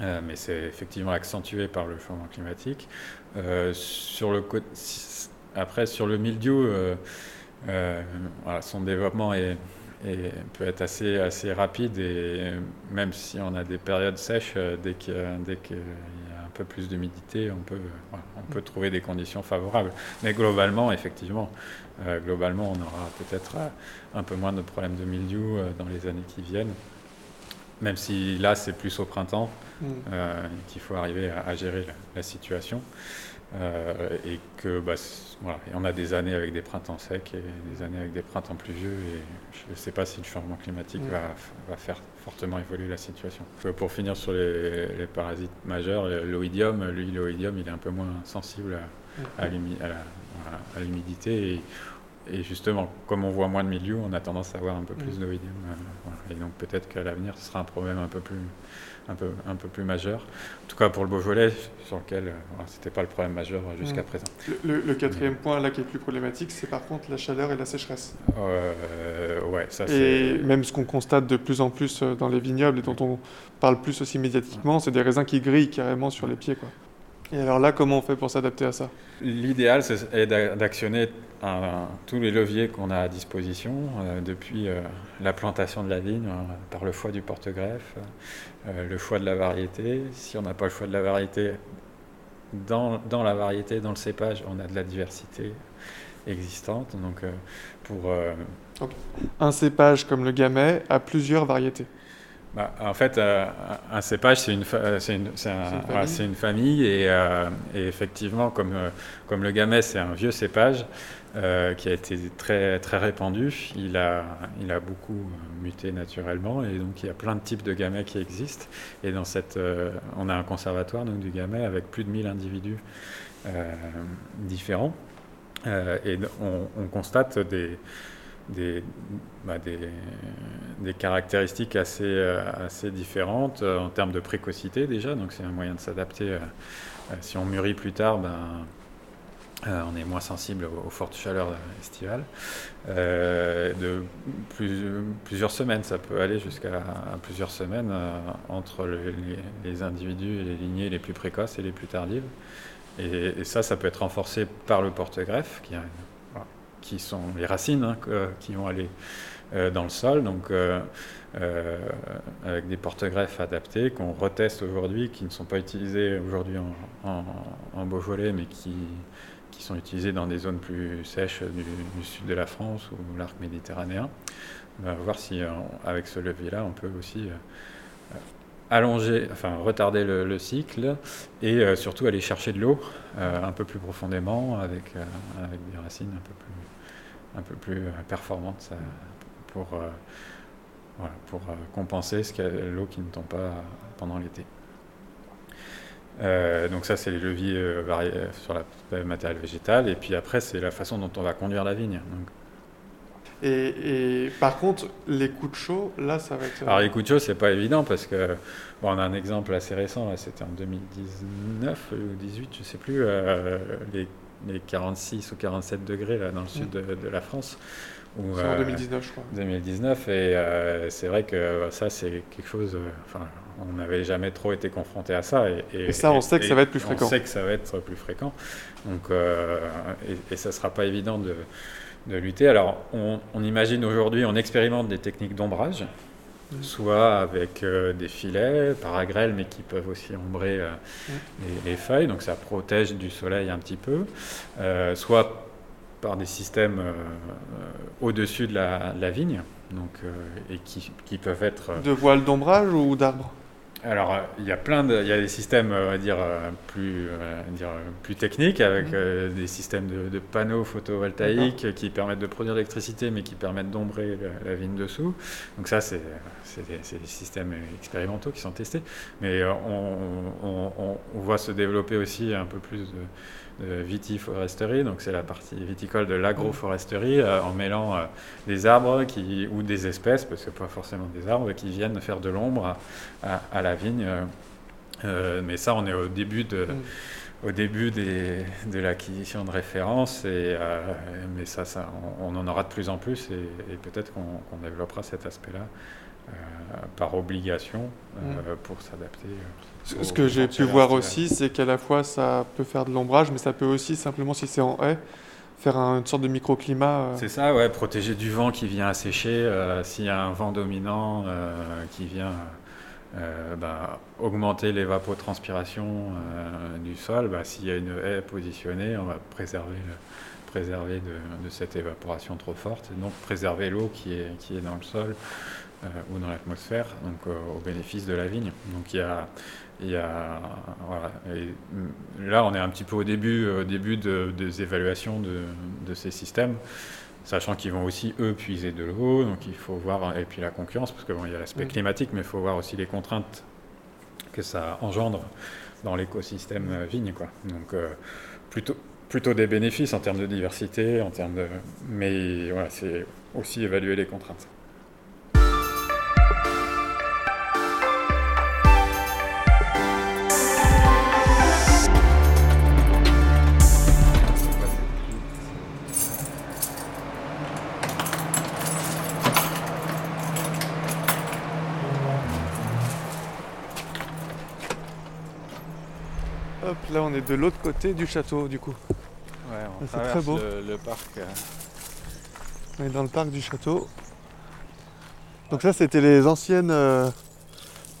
Euh, mais c'est effectivement accentué par le changement climatique. Euh, après, sur le mildiou, euh, son développement peut être assez, assez rapide et même si on a des périodes sèches, dès qu'il y a un peu plus d'humidité, on peut, on peut trouver des conditions favorables. Mais globalement, effectivement, globalement, on aura peut-être un peu moins de problèmes de mildiou dans les années qui viennent même si là c'est plus au printemps mm. euh, qu'il faut arriver à, gérer la, situation. Euh, et que bah, voilà, on a des années avec des printemps secs et des années avec des printemps pluvieux et je ne sais pas si le changement climatique mm. va, va, faire fortement évoluer la situation. Euh, pour finir sur les, parasites majeurs, l'oïdium, lui l'oïdium il est un peu moins sensible à, mm. à l'humidité et justement, comme on voit moins de milieux, on a tendance à avoir un peu plus mm. d'oïdium. Euh, et donc peut-être qu'à l'avenir, ce sera un problème un peu plus, un peu, un peu plus majeur. En tout cas pour le Beaujolais, sur lequel euh, ce n'était pas le problème majeur jusqu'à mm. présent.
Le, quatrième point là qui est plus problématique, c'est par contre la chaleur et la sécheresse.
Euh, ouais, ça
Et même ce qu'on constate de plus en plus euh, dans les vignobles et dont on parle plus aussi médiatiquement, c'est des raisins qui grillent carrément sur les pieds. Quoi. Et alors là, comment on fait pour s'adapter à ça?
L'idéal, c'est d'actionner tous les leviers qu'on a à disposition, euh, depuis euh, la plantation de la vigne, hein, par le choix du porte-greffe, euh, le choix de la variété. Si on n'a pas le choix de la variété, dans, dans, la variété, dans le cépage, on a de la diversité existante. Donc, pour,
Un cépage comme le gamay a plusieurs variétés
Bah, en fait, euh, un cépage, c'est une, fa- une, c'est un-
une famille.
c'est une famille et, euh, et effectivement, comme, euh, comme le gamay, c'est un vieux cépage euh, qui a été très, très répandu, il a, il a beaucoup muté naturellement et donc il y a plein de types de gamay qui existent. Et dans cette, euh, on a un conservatoire donc, du gamay avec plus de 1000 individus euh, différents et on, on constate des, des, bah, des, caractéristiques assez, assez différentes en termes de précocité déjà, donc c'est un moyen de s'adapter. si on mûrit plus tard, ben, euh, on est moins sensible aux, fortes chaleurs euh, estivales. Euh, de plus- plusieurs semaines, ça peut aller jusqu'à plusieurs semaines entre le- les, individus et les lignées les plus précoces et les plus tardives. Et, ça, ça peut être renforcé par le porte-greffe, qui, sont les racines hein, qui vont aller dans le sol, donc avec des porte-greffes adaptés qu'on reteste aujourd'hui, qui ne sont pas utilisés aujourd'hui en, en, en Beaujolais, mais qui, qui sont utilisés dans des zones plus sèches du, sud de la France ou l'arc méditerranéen. On va voir si euh, avec ce levier-là, on peut aussi euh, allonger, enfin retarder le, le cycle et euh, surtout aller chercher de l'eau euh, un peu plus profondément avec, euh, des racines un peu plus, euh, performantes pour, euh, pour euh, compenser l'eau qui ne tombe pas pendant l'été. Euh, donc ça, c'est les leviers euh, vari- euh, sur la matériel végétal. Et puis après, c'est la façon dont on va conduire la vigne. Donc,
Et, et par contre, les coups de chaud, là, ça va être.
Alors les coups de chaud, c'est pas évident parce que bon, on a un exemple assez récent, c'était en 2019 ou 2018, je sais plus, euh, les, les 46 ou 47 degrés là, dans le sud de, de la France. Où,
C'est en
euh,
2019, je crois.
2019 et euh, c'est vrai que euh, ça c'est quelque chose, euh, enfin on n'avait jamais trop été confronté à ça et,
Et ça, on sait que ça va être plus fréquent.
On sait que ça va être plus fréquent, donc et, et ça sera pas évident de, de lutter. Alors on, on imagine aujourd'hui, on expérimente des techniques d'ombrage,
Mhm.
soit avec euh, des filets par agrelle, mais qui peuvent aussi ombrer euh,
Mhm.
les, les feuilles, donc ça protège du soleil un petit peu, euh, soit par des systèmes euh, euh, au-dessus de la, de la vigne, donc, euh, et qui, qui peuvent être...
De voiles d'ombrage ou d'arbres?
Alors, il y a plein de, il y a des systèmes, on va dire, plus, on va dire, plus techniques, avec
Mhm.
des systèmes de, de panneaux photovoltaïques qui permettent de produire de l'électricité, mais qui permettent d'ombrer la, la vigne dessous. Donc ça, c'est, des, des systèmes expérimentaux qui sont testés. Mais on, on- on- on voit se développer aussi un peu plus de, de vitiforesterie, donc c'est la partie viticole de l'agroforesterie, euh, en mêlant euh, des arbres qui, ou des espèces, parce que pas forcément des arbres, qui viennent faire de l'ombre à, à- à la vigne. euh, euh, mais ça, on est au début de,
Mm.
au début des, de l'acquisition de références, et, euh, mais ça, ça on, on en aura de plus en plus, et, et peut-être qu'on développera cet aspect-là euh, par obligation euh, pour s'adapter. euh,
Ce, que j'ai pu voir aussi, c'est qu'à la fois ça peut faire de l'ombrage, mais ça peut aussi simplement, si c'est en haie, faire un- une sorte de microclimat. euh,
C'est ça, ouais, protéger du vent qui vient assécher. euh, S'il y a un vent dominant euh, qui vient euh, bah, augmenter l'évapotranspiration euh, du sol, bah, s'il y a une haie positionnée, on va préserver, le- préserver de, de cette évaporation trop forte, et donc préserver l'eau qui est, qui est dans le sol euh, ou dans l'atmosphère, donc euh, au bénéfice de la vigne. Donc il y a, il y a voilà, et, mm, là on est un petit peu au début, au début de- des évaluations de, de ces systèmes sachant qu'ils vont aussi eux puiser de l'eau, donc il faut voir et puis la concurrence parce que bon, y a l'aspect climatique, mais il faut voir aussi les contraintes que ça engendre dans l'écosystème euh, vigne, quoi. Donc euh, plutôt plutôt des bénéfices en termes de diversité, en termes de, mais voilà, c'est aussi évaluer les contraintes.
Hop, là on est de l'autre côté du château du coup.
Ouais,
on C'est très beau.
Le, parc. euh,
On est dans le parc du château. Donc ça c'était les anciennes... euh,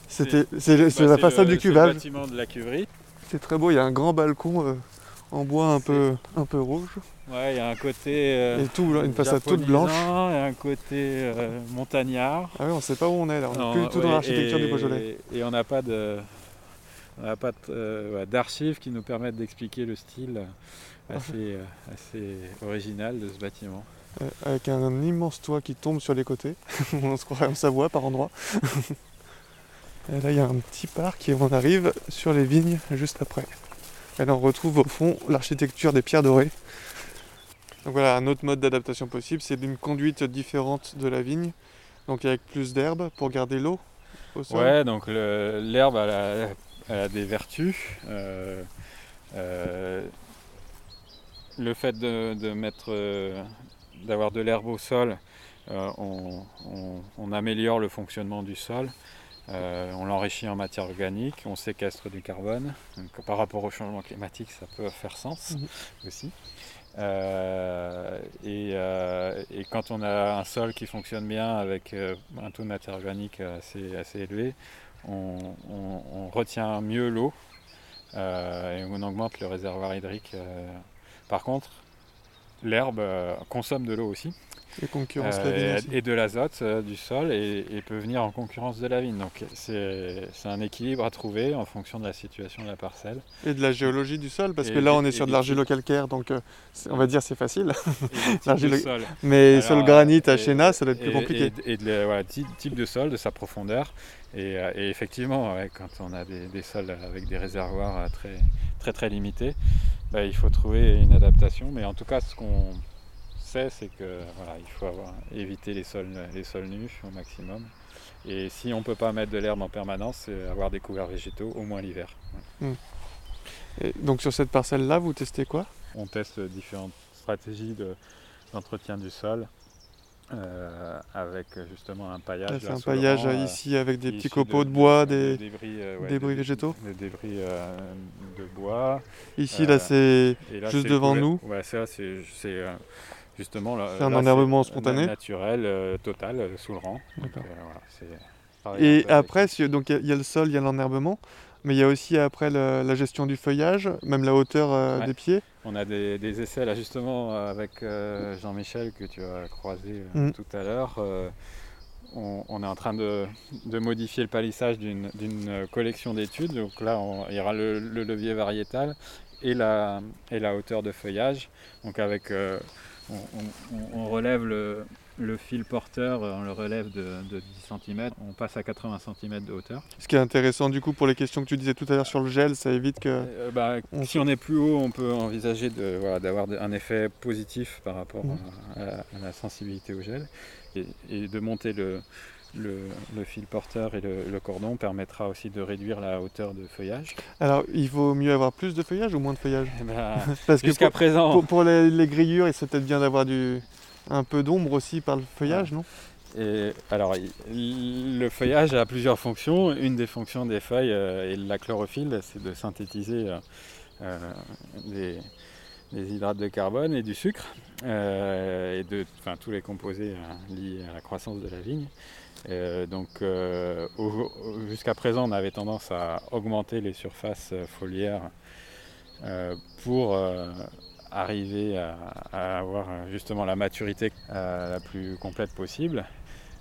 C'était, c'est, c'est la façade du cuvage.
bâtiment de la cuverie.
C'est très beau, il y a un grand balcon euh, en bois un peu, un peu rouge.
Ouais, il y a un côté. euh,
Et tout, une façade toute blanche.
japonisant et un côté euh, montagnard.
Ah oui, on sait pas où on est là, on
Non,
est plus du tout dans l'architecture
et-
du Beaujolais.
Et on n'a pas de. on n'a pas d'archives qui nous permettent d'expliquer le style assez, assez original de ce bâtiment.
Euh, avec un, immense toit qui tombe sur les côtés. on se croirait en Savoie par endroit. et là, il y a un petit parc et on arrive sur les vignes juste après. Et là, on retrouve au fond l'architecture des pierres dorées. Donc voilà, un autre mode d'adaptation possible, c'est une conduite différente de la vigne. Donc avec plus d'herbe pour garder l'eau au sol.
Ouais, donc l'herbe elle a, elle a des vertus. Euh, euh, le fait de, de mettre, d'avoir de l'herbe au sol, euh, on, on- on améliore le fonctionnement du sol. Euh, on l'enrichit en matière organique, on séquestre du carbone. Donc, par rapport au changement climatique, ça peut faire sens
Mhm.
aussi. Euh, et, euh, et quand on a un sol qui fonctionne bien avec un taux de matière organique assez, assez élevé, on, on- on retient mieux l'eau et on augmente le réservoir hydrique. Par contre, l'herbe euh, consomme de l'eau aussi
Et concurrence la
euh,
vigne aussi.
et de l'azote euh, du sol et, et peut venir en concurrence de la vigne. Donc c'est un équilibre à trouver en fonction de la situation de la parcelle.
Et de la géologie du sol, parce que là on est sur de l'argilo-calcaire, donc on va dire c'est facile. L'argile-
sol.
Mais sur le
Alors,
granit à Chéna, ça doit être plus compliqué.
Et, de voilà, ty- type de sol, de sa profondeur. Et, et effectivement, ouais, quand on a des, des sols avec des réservoirs très très, très limités, bah, il faut trouver une adaptation. Mais en tout cas, ce qu'on sait, c'est que voilà, il faut avoir, éviter les sols, les sols nus au maximum. Et si on ne peut pas mettre de l'herbe en permanence, c'est avoir des couverts végétaux au moins l'hiver.
Et donc sur cette parcelle-là, vous testez quoi?
On teste différentes stratégies de- d'entretien du sol euh, avec justement un paillage.
Là, un paillage euh,
euh,
ici avec des petits copeaux de, bois, des...
débris, euh, ouais,
débris
des-
végétaux.
Des débris de bois.
Ici, là, c'est Juste devant nous.
Ouais, ça, c'est justement. là-
un enherbement spontané
Naturel, total, sous le rang. Donc, voilà,
Et après, il y a- il y, a le sol, il y a l'enherbement, mais il y a aussi après le- la gestion du feuillage, même la hauteur
Ouais.
des pieds.
On a des, des essais là justement avec euh, Jean-Michel que tu as croisé euh,
Mm.
tout à l'heure. Euh, on, on est en train de, de modifier le palissage d'une collection d'études. Donc là, on- il y aura le, le levier variétal et la, et la hauteur de feuillage. Donc avec, on relève le, le fil porteur, on le relève de, de 10 cm. On passe à 80 cm de hauteur.
Ce qui est intéressant du coup pour les questions que tu disais tout à l'heure sur le gel, ça évite que...
Euh, bah,
on
si on est plus haut, on peut envisager voilà, d'avoir de- un effet positif par rapport
Mhm.
à, à la, à la sensibilité au gel. Et, et de monter le, le, le fil porteur et le, le cordon permettra aussi de réduire la hauteur de feuillage.
Alors, il vaut mieux avoir plus de feuillage ou moins de feuillage?
Eh ben,
Parce que
Jusqu'à
pour,
présent,
pour- pour les, les grillures, c'est peut-être bien d'avoir du un peu d'ombre aussi par le feuillage, non?
Et alors, le feuillage a plusieurs fonctions. Une des fonctions des feuilles euh, et de la chlorophylle, c'est de synthétiser euh, euh, des, des hydrates de carbone et du sucre, euh, et de, enfin, tous les composés liés à la croissance de la vigne. Donc, jusqu'à présent, on avait tendance à augmenter les surfaces foliaires pour arriver à, avoir euh, justement la maturité euh, la plus complète possible.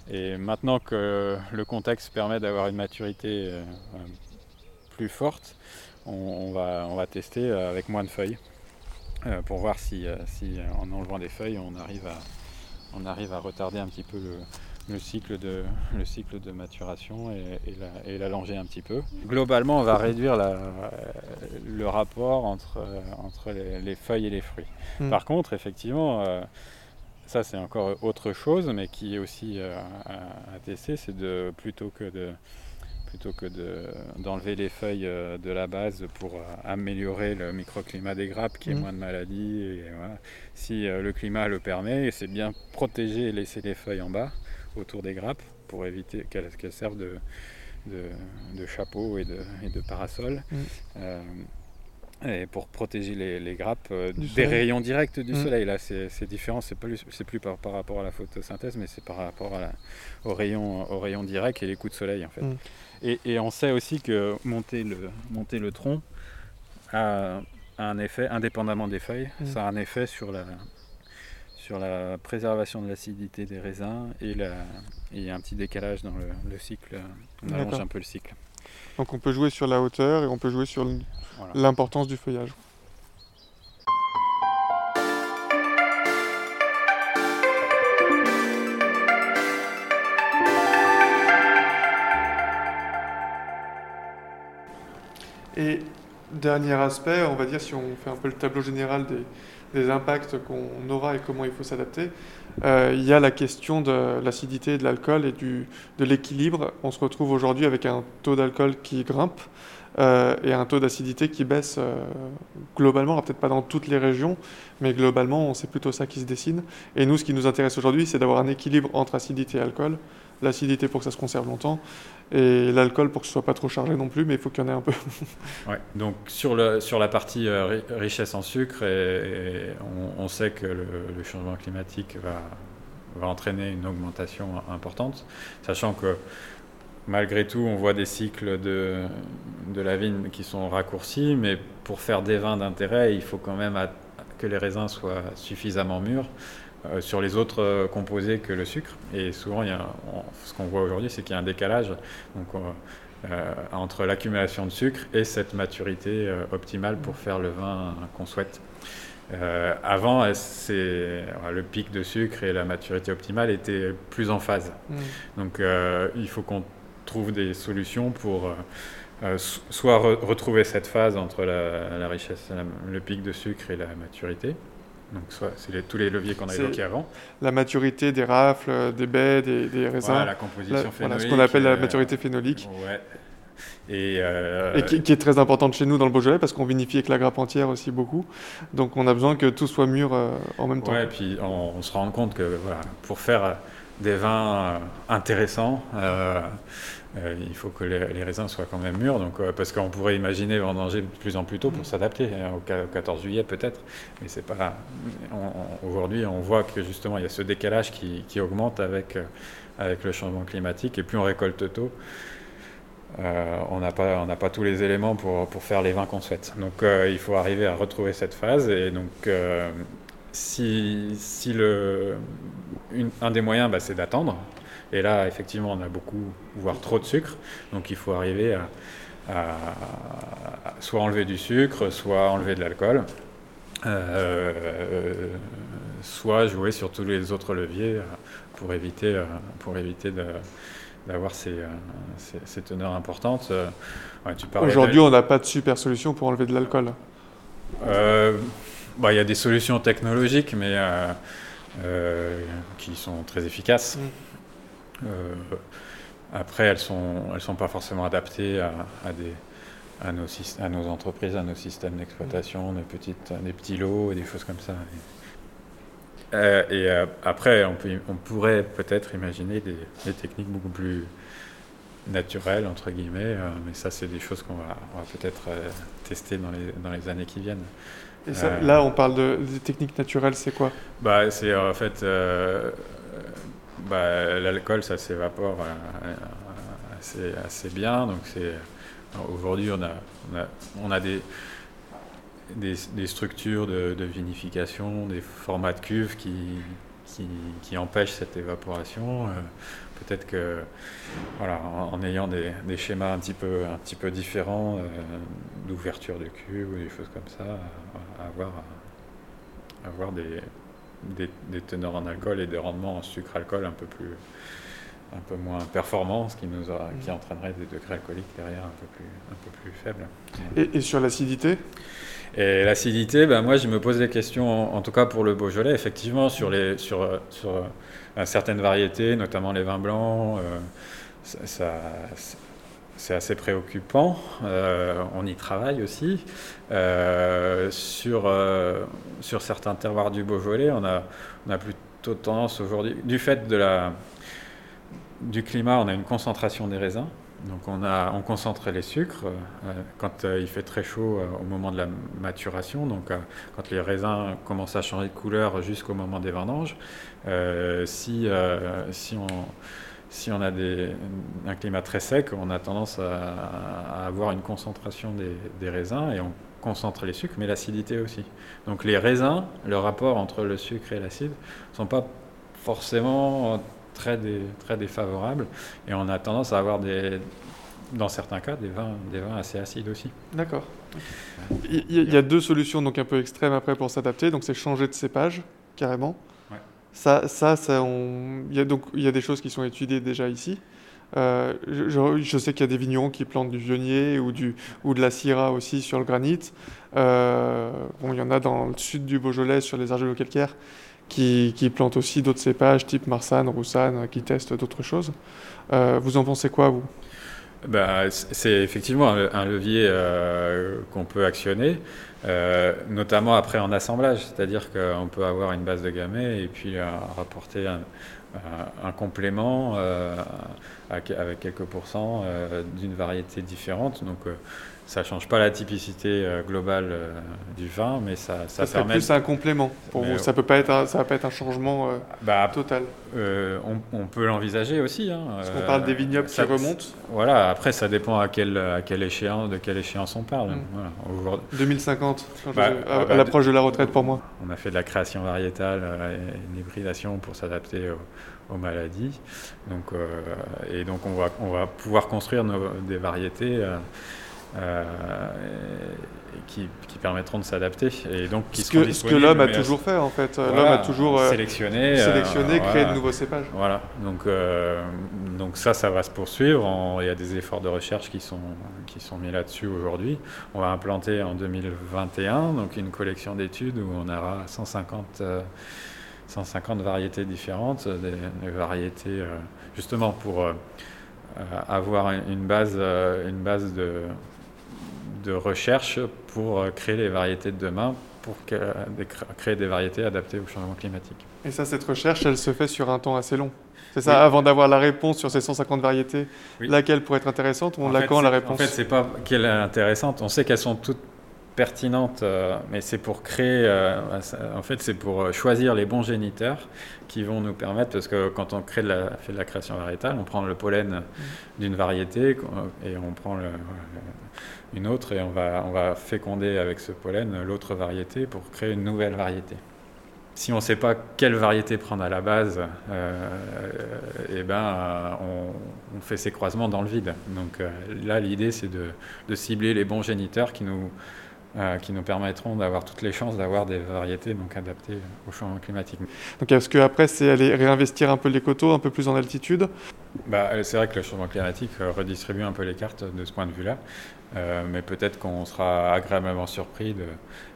Et maintenant que le contexte permet d'avoir une maturité euh, plus forte, on, on va, on va tester avec moins de feuilles pour voir si, si en enlevant des feuilles on arrive à, on arrive à retarder un petit peu le, le cycle, de, le cycle de maturation et, et la- et l'allonger un petit peu. Globalement, on va réduire la- le rapport entre, euh, entre les, les feuilles et les fruits.
Mm.
Par contre, effectivement, euh, ça c'est encore autre chose, mais qui est aussi euh, à, à tester, c'est de plutôt que de plutôt que de- d'enlever les feuilles euh, de la base pour euh, améliorer le microclimat des grappes, qu'il y ait
Mhm.
moins de maladies. Et voilà. Si euh, le climat le permet, c'est bien protéger et laisser les feuilles en bas, autour des grappes, pour éviter qu'elles servent de, de, de chapeau et de, et de parasol.
Mhm.
Euh, et pour protéger les, les grappes euh, des
soleil.
rayons directs du
Mhm.
soleil. Là, c'est différent, c'est plus, plus par, par rapport à la photosynthèse, mais c'est par rapport à la- aux, rayons, aux rayons directs et les coups de soleil en fait.
Mhm.
Et, et on sait aussi que monter le, monter le tronc a a un effet, indépendamment des feuilles,
Mm.
ça a un effet sur la, sur la préservation de l'acidité des raisins et, la, et il y a un petit décalage dans le, le cycle. On allonge un peu le cycle.
Donc on peut jouer sur la hauteur et on peut jouer sur
Voilà.
l'importance du feuillage. Et dernier aspect, on va dire si on fait un peu le tableau général des, des impacts qu'on aura et comment il faut s'adapter, euh, il y a la question de l'acidité de l'alcool et du, de l'équilibre. On se retrouve aujourd'hui avec un taux d'alcool qui grimpe euh, et un taux d'acidité qui baisse euh, globalement, peut-être pas dans toutes les régions, mais globalement, c'est plutôt ça qui se dessine. Et nous, ce qui nous intéresse aujourd'hui, c'est d'avoir un équilibre entre acidité et alcool. L'acidité pour que ça se conserve longtemps et l'alcool pour que ce soit pas trop chargé non plus, mais il faut qu'il y en ait un peu.
Donc sur, le, sur la partie euh, ri- richesse en sucre, on, sait que le, le changement climatique va, va entraîner une augmentation importante, sachant que malgré tout, on voit des cycles de, de la vigne qui sont raccourcis, mais pour faire des vins d'intérêt, il faut quand même que les raisins soient suffisamment mûrs euh, sur les autres euh, composés que le sucre. Et souvent, il y a, on- ce qu'on voit aujourd'hui, c'est qu'il y a un décalage. Donc, euh, entre l'accumulation de sucre et cette maturité optimale pour faire le vin qu'on souhaite. Avant, c'est, le pic de sucre et la maturité optimale étaient plus en phase. Donc euh, il faut qu'on trouve des solutions pour so- soit re- retrouver cette phase entre la, la richesse, la- le pic de sucre et la maturité. Donc c'est tous les leviers qu'on a évoqués avant.
La maturité des rafles, des baies, des, des raisins,
Voilà, la
la-
composition
voilà, ce
phénolique.
qu'on appelle la
euh,
maturité phénolique.
Ouais. Et, euh,
Et qui, qui est très importante chez nous dans le Beaujolais parce qu'on vinifie avec la grappe entière aussi beaucoup. Donc on a besoin que tout soit mûr euh, en même temps.
Ouais, et puis on, on se rend compte que voilà, pour faire des vins euh, intéressants, euh, il faut que les, les raisins soient quand même mûrs. Donc, euh, parce qu'on pourrait imaginer vendanger de plus en plus tôt pour s'adapter, hein, au, au 14 juillet peut-être. Mais c'est pas. Aujourd'hui, on voit que justement il y a ce décalage qui, qui augmente avec, euh, avec le changement climatique. Et plus on récolte tôt, on n'a pas, pas tous les éléments pour, pour faire les vins qu'on souhaite. Donc il faut arriver à retrouver cette phase. Et donc si, si le, une- un des moyens, bah, c'est d'attendre. Et là, effectivement, on a beaucoup, voire trop de sucre. Donc il faut arriver à, soit enlever du sucre, soit enlever de l'alcool. Euh, soit jouer sur tous les autres leviers euh, pour éviter, euh, pour éviter de- d'avoir ces, ces- ces teneurs importantes. Ouais,
Aujourd'hui, on n'a pas de super solution pour enlever de l'alcool.
euh, bah, il y a des solutions technologiques, mais euh, qui sont très efficaces. Euh, après, elles sont, elles sont pas forcément adaptées à, à des, à nos, à nos entreprises, à nos systèmes d'exploitation, des petites, des petits lots et des choses comme ça. Et, euh, et, euh, après, on, peut, on pourrait peut-être imaginer des, des techniques beaucoup plus naturelles entre guillemets, euh, mais ça, c'est des choses qu'on va, peut-être tester dans les, dans les années qui viennent.
Et ça, là, on parle de, des techniques naturelles, c'est quoi?
Bah, c'est en fait bah, l'alcool, ça s'évapore euh, assez, bien. Donc c'est aujourd'hui on a, des, structures de, vinification, des formats de cuves qui, empêchent cette évaporation. Euh, Peut-être que voilà, en, ayant des, schémas un petit peu, différents euh, d'ouverture de cuve ou des choses comme ça, avoir des, des, des teneurs en alcool et des rendements en sucre-alcool un peu plus un peu moins performants, ce qui nous qui entraînerait des degrés alcooliques derrière un peu plus, un peu plus faibles.
et, et sur l'acidité?
Et l'acidité, ben moi je me pose des questions, en, en tout cas pour le Beaujolais, effectivement, sur, les, sur, sur euh, certaines variétés, notamment les vins blancs, euh, ça, ça- c'est assez préoccupant. Euh, on y travaille aussi. Euh, sur, euh, sur certains terroirs du Beaujolais, on a, on a plutôt tendance aujourd'hui, du fait de la, du climat, on a une concentration des raisins. Donc on, a, on concentre les sucres quand il fait très chaud au moment de la maturation, donc quand les raisins commencent à changer de couleur jusqu'au moment des vendanges. Si, si, on, si on a un climat très sec, on a tendance à, avoir une concentration des, des raisins et on, concentre les sucres, mais l'acidité aussi. Donc les raisins, le rapport entre le sucre et l'acide, ne sont pas forcément très, très défavorables. Et on a tendance à avoir des, dans certains cas, des vins, des vins assez acides aussi.
D'accord. Il y, a deux solutions donc un peu extrêmes après pour s'adapter. Donc c'est changer de cépage carrément. Ça, ça, ça il y a donc il y a des choses qui sont étudiées déjà ici. Euh, je, sais qu'il y a des vignerons qui plantent du vionnier ou, du, ou de la syrah aussi sur le granit. Euh, bon, il y en a dans le sud du Beaujolais sur les argilo-calcaires qui, qui, plantent aussi d'autres cépages type Marsanne, Roussanne, qui testent d'autres choses. Euh, vous en pensez quoi, vous?
Bah, c'est effectivement un, levier euh, qu'on peut actionner, euh, notamment après en assemblage, c'est-à-dire qu'on peut avoir une base de gamay et puis euh, rapporter un, un complément avec quelques pourcents d'une variété différente. Donc ça ne change pas la typicité euh, globale euh, du vin, mais ça,
ça, ça permet. plus un complément pour vous. Ça peut pas être, ça va pas être un changement euh, bah, total.
On, peut l'envisager aussi. Hein,
Parce qu'on parle des vignobles qui remontent.
Voilà. Après, ça dépend à quelle, à quelle échéance, de quelle échéance on parle.
Voilà. 2050, bah, à, bah, l'approche de la retraite pour moi.
On a fait de la création variétale, une hybridation pour s'adapter aux, maladies. Donc, et donc, on va, on va pouvoir construire des variétés. Euh, qui, permettront de s'adapter. Et donc qui
ce que, ce que l'homme a toujours fait en fait. L'homme a toujours
euh, sélectionné
sélectionné créé de nouveaux cépages.
Voilà. Donc euh, donc ça ça va se poursuivre. Il y a des efforts de recherche qui sont qui sont mis là-dessus aujourd'hui. On va implanter en 2021 donc une collection d'études où on aura 150 150 variétés différentes des, variétés justement pour avoir une base une base de de recherche pour euh, créer les variétés de demain, pour créer des variétés adaptées au changement climatique.
Et ça, cette recherche, elle se fait sur un temps assez long c'est ça, avant d'avoir la réponse sur ces 150 variétés, laquelle pourrait être intéressante On l'a quand la réponse
En fait, c'est pas qu'elle est intéressante. On sait qu'elles sont toutes pertinentes, euh, mais c'est pour créer, euh, en fait, c'est pour choisir les bons géniteurs qui vont nous permettre, parce que quand on crée de la, fait de la création variétale, on prend le pollen mmh. d'une variété et on prend le, une autre et on va, on va féconder avec ce pollen l'autre variété pour créer une nouvelle variété. Si on ne sait pas quelle variété prendre à la base, euh, eh ben, on, fait ces croisements dans le vide. Donc euh, là, l'idée, c'est de, de, cibler les bons géniteurs qui nous, euh, qui nous permettront d'avoir toutes les chances d'avoir des variétés donc adaptées au changement climatique.
Donc est-ce qu'après, c'est aller réinvestir un peu les coteaux, un peu plus en altitude?
Bah, C'est vrai que le changement climatique redistribue un peu les cartes de ce point de vue-là. Euh, mais peut-être qu'on sera agréablement surpris de,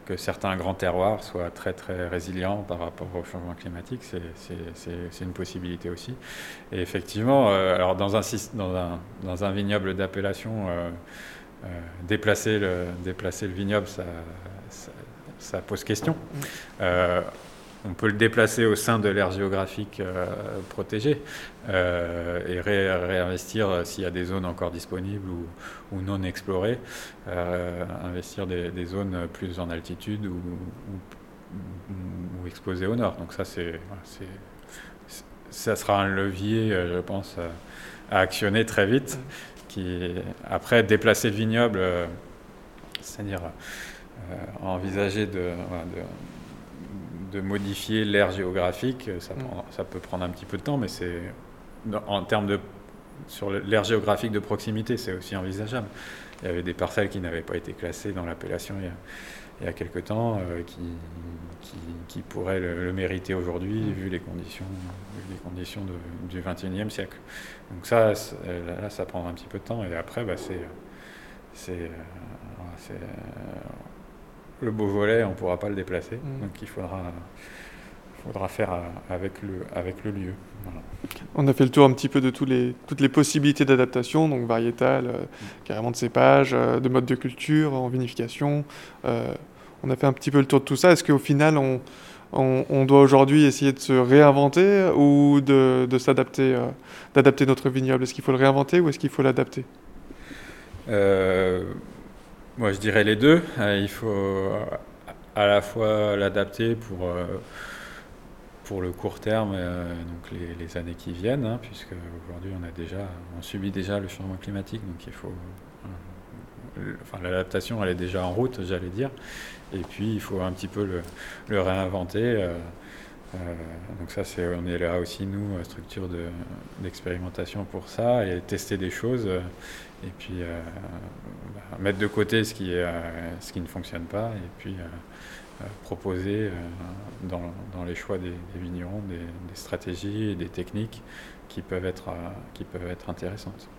que certains grands terroirs soient très très résilients par rapport au changement climatique. C'est une possibilité aussi. Et effectivement, euh, alors dans un, dans un, dans un vignoble d'appellation, euh, déplacer, le, déplacer le vignoble, ça, ça, pose question. Mm on peut le déplacer au sein de l'aire géographique euh, protégée euh, et réinvestir euh, s'il y a des zones encore disponibles ou, non explorées, investir des, zones plus en altitude ou, ou, exposées au nord. Donc ça, c'est, ça sera un levier, je pense, à actionner très vite. Qui, après, déplacer le vignoble, c'est-à-dire envisager de de modifier l'aire géographique, ça, mm. ça, peut prendre un petit peu de temps, mais c'est en termes de sur l'aire géographique de proximité, c'est aussi envisageable. Il y avait des parcelles qui n'avaient pas été classées dans l'appellation il, y a quelque temps, euh, qui, qui, pourraient le, mériter aujourd'hui, mm. vu les conditions, les conditions du 21e siècle. Donc ça, là, ça prendra un petit peu de temps, et après, bah, c'est c'est euh, le beau volet, on ne pourra pas le déplacer. Mm. Donc il faudra, faudra faire avec le, avec le lieu.
On a fait le tour un petit peu de tous les, toutes les possibilités d'adaptation, donc variétale, euh, carrément de cépage, euh, de mode de culture, en vinification. Euh, on a fait un petit peu le tour de tout ça. Est-ce qu'au final, on, on, doit aujourd'hui essayer de se réinventer ou de, de s'adapter, d'adapter notre vignoble? Est-ce qu'il faut le réinventer ou est-ce qu'il faut l'adapter?
Moi, je dirais les deux. Euh, il faut à la fois l'adapter pour, euh, pour le court terme, donc les, années qui viennent, hein, puisque aujourd'hui on a déjà, on subit déjà le changement climatique, donc il faut enfin, l'adaptation, elle est déjà en route, j'allais dire. Et puis, il faut un petit peu le, réinventer. donc ça, c'est, on est là aussi, nous, structure d'expérimentation pour ça, et tester des choses, et puis bah, mettre de côté ce qui, est, ce qui ne fonctionne pas, et puis proposer dans, les choix des, vignerons des, stratégies et des techniques qui peuvent être, qui peuvent être intéressantes.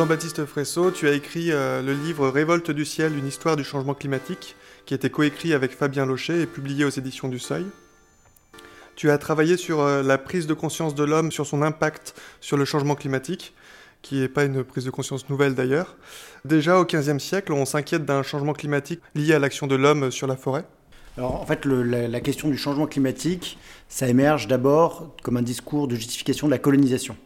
Jean-Baptiste Fresso, tu as écrit euh, le livre Révolte du ciel, une histoire du changement climatique, qui a été coécrit avec Fabien Locher et publié aux éditions du Seuil. Tu as travaillé sur euh, la prise de conscience de l'homme, sur son impact sur le changement climatique, qui n'est pas une prise de conscience nouvelle d'ailleurs. Déjà au XVe siècle, on s'inquiète d'un changement climatique lié à l'action de l'homme sur la forêt.
Alors en fait, la, question du changement climatique, ça émerge d'abord comme un discours de justification de la colonisation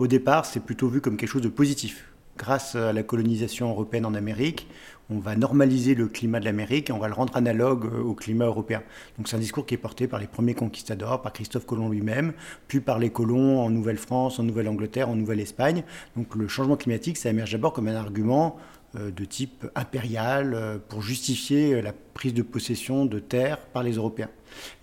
au départ, c'est plutôt vu comme quelque chose de positif. Grâce à la colonisation européenne en Amérique, on va normaliser le climat de l'Amérique et on va le rendre analogue euh, au climat européen. Donc c'est un discours qui est porté par les premiers conquistadors, par Christophe Colomb lui-même, puis par les colons en Nouvelle-France, en Nouvelle-Angleterre, en Nouvelle-Espagne. Donc le changement climatique, ça émerge d'abord comme un argument euh, de type impérial euh, pour justifier la prise de possession de terres par les Européens.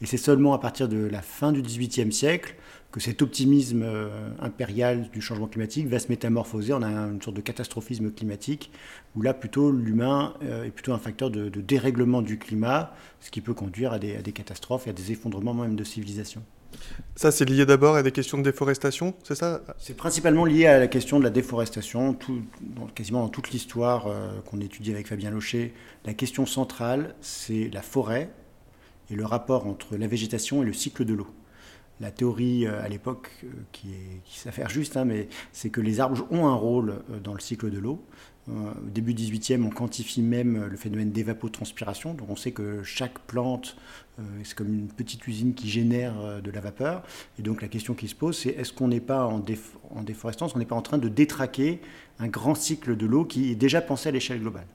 Et c'est seulement à partir de la fin du XVIIIe siècle que cet optimisme euh, impérial du changement climatique va se métamorphoser en une sorte de catastrophisme climatique, où là plutôt l'humain euh, est plutôt un facteur de, dérèglement du climat, ce qui peut conduire à des, catastrophes et à des effondrements même de civilisation.
Ça, c'est lié d'abord à des questions de déforestation, c'est ça?
C'est principalement lié à la question de la déforestation. Tout, quasiment dans toute l'histoire euh, qu'on étudie avec Fabien Locher, la question centrale, c'est la forêt et le rapport entre la végétation et le cycle de l'eau la théorie euh, à l'époque, euh, qui, s'affaire juste, hein, mais c'est que les arbres ont un rôle euh, dans le cycle de l'eau. Au début du 18e, on quantifie même le phénomène d'évapotranspiration. Donc on sait que chaque plante, c'est comme une petite usine qui génère de la vapeur. Et donc la question qui se pose, c'est est-ce qu'on n'est pas en, en déforestant, est-ce qu'on n'est pas en train de détraquer un grand cycle de l'eau qui est déjà pensé à l'échelle globale?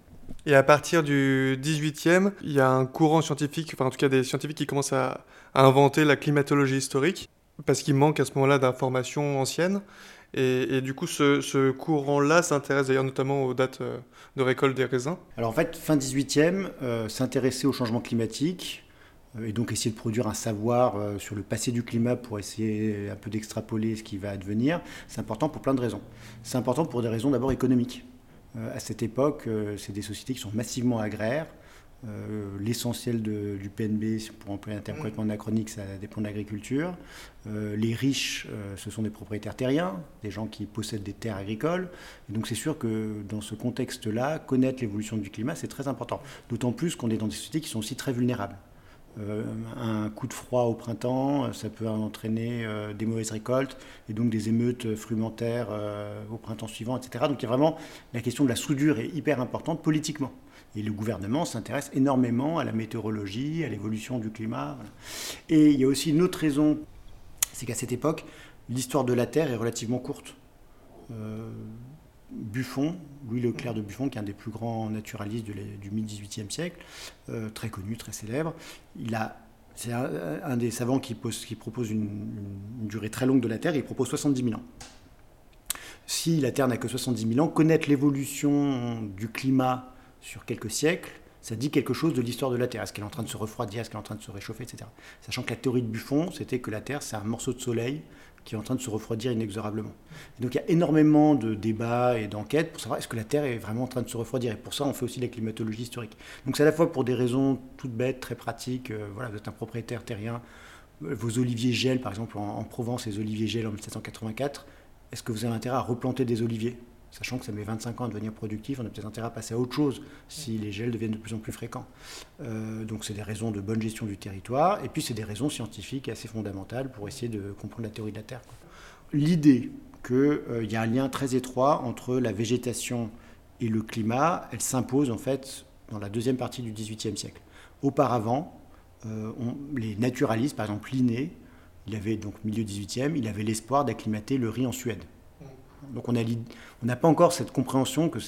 Et à partir du 18e, il y a un courant scientifique, enfin en tout cas des scientifiques qui commencent à, inventer la climatologie historique, parce qu'il manque à ce moment-là d'informations anciennes. Et, du coup, ce, courant-là s'intéresse d'ailleurs notamment aux dates euh, de récolte des raisins.
Alors en fait, fin 18e, euh, s'intéresser au changement climatique, euh, et donc essayer de produire un savoir sur le passé du climat pour essayer un peu d'extrapoler ce qui va advenir, c'est important pour plein de raisons. C'est important pour des raisons d'abord économiques. Euh, à cette époque, euh, c'est des sociétés qui sont massivement agraires. Euh, l'essentiel du PNB, pour employer un terme mm. complètement anachronique, ça dépend de l'agriculture. les riches, ce sont des propriétaires terriens, des gens qui possèdent des terres agricoles. donc c'est sûr que dans ce contexte-là, connaître l'évolution du climat, c'est très important. D'autant plus qu'on est dans des sociétés qui sont aussi très vulnérables. Euh, un coup de froid au printemps, euh, ça peut entraîner euh, des mauvaises récoltes et donc des émeutes frumentaires au printemps suivant, etc. Donc il y a vraiment la question de la soudure est hyper importante politiquement. Et le gouvernement s'intéresse énormément à la météorologie, à l'évolution du climat. Et il y a aussi une autre raison, c'est qu'à cette époque, l'histoire de la Terre est relativement courte. Buffon, Louis Leclerc de Buffon, qui est un des plus grands naturalistes du mi-18e siècle, euh, très connu, très célèbre. Il a, c'est un, des savants qui, qui propose une, durée très longue de la Terre, il propose 70 000 ans. Si la Terre n'a que 70 000 ans, connaître l'évolution du climat sur quelques siècles, ça dit quelque chose de l'histoire de la Terre. Est-ce qu'elle est en train de se refroidir, est-ce qu'elle est en train de se réchauffer, etc. Sachant que la théorie de Buffon, c'était que la Terre, c'est un morceau de soleil qui est en train de se refroidir inexorablement. donc il y a énormément de débats et d'enquêtes pour savoir est-ce que la Terre est vraiment en train de se refroidir. Et pour ça, on fait aussi la climatologie historique. Donc c'est à la fois pour des raisons toutes bêtes, très pratiques. Euh, voilà, vous êtes un propriétaire terrien, euh, vos oliviers gèlent, par exemple en, Provence, les oliviers gèlent en 1784. Est-ce que vous avez intérêt à replanter des oliviers? Sachant que ça met 25 ans à devenir productif, on a peut-être intérêt à passer à autre chose si les gels deviennent de plus en plus fréquents. Euh, donc c'est des raisons de bonne gestion du territoire, et puis c'est des raisons scientifiques assez fondamentales pour essayer de comprendre la théorie de la Terre. L'idée qu'il euh, y a un lien très étroit entre la végétation et le climat, elle s'impose en fait dans la deuxième partie du XVIIIe siècle. Auparavant, euh, les naturalistes, par exemple Linné, il avait donc milieu XVIIIe, il avait l'espoir d'acclimater le riz en Suède Donc on n'a pas encore cette compréhension que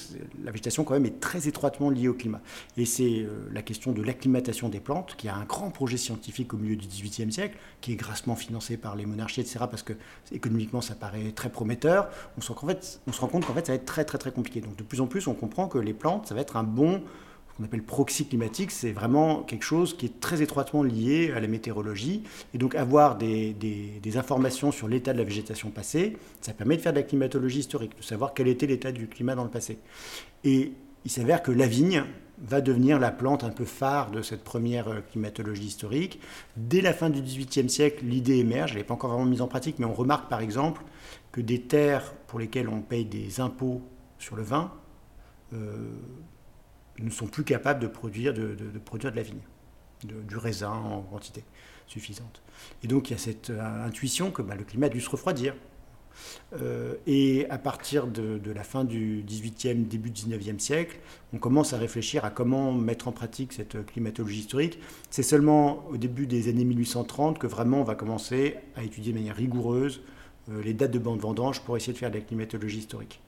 la végétation quand même est très étroitement liée au climat. Et c'est euh, la question de l'acclimatation des plantes, qui a un grand projet scientifique au milieu du XVIIIe siècle, qui est grassement financé par les monarchies, etc., parce que économiquement ça paraît très prometteur. On se, rend compte qu'en fait ça va être très très très compliqué. Donc de plus en plus on comprend que les plantes, ça va être un bon qu'on appelle proxy climatique, c'est vraiment quelque chose qui est très étroitement lié à la météorologie. Et donc avoir des, informations sur l'état de la végétation passée, ça permet de faire de la climatologie historique, de savoir quel était l'état du climat dans le passé. Et il s'avère que la vigne va devenir la plante un peu phare de cette première euh, climatologie historique. Dès la fin du XVIIIe siècle, l'idée émerge, elle n'est pas encore vraiment mise en pratique, mais on remarque par exemple que des terres pour lesquelles on paye des impôts sur le vin, euh, ne sont plus capables de produire de, produire de la vigne, du raisin en quantité suffisante. Et donc il y a cette euh, intuition que bah, le climat a dû se refroidir. Euh, et à partir de, la fin du 18e, début du 19e siècle, on commence à réfléchir à comment mettre en pratique cette climatologie historique. C'est seulement au début des années 1830 que vraiment on va commencer à étudier de manière rigoureuse euh, les dates de bande vendange pour essayer de faire de la climatologie historique.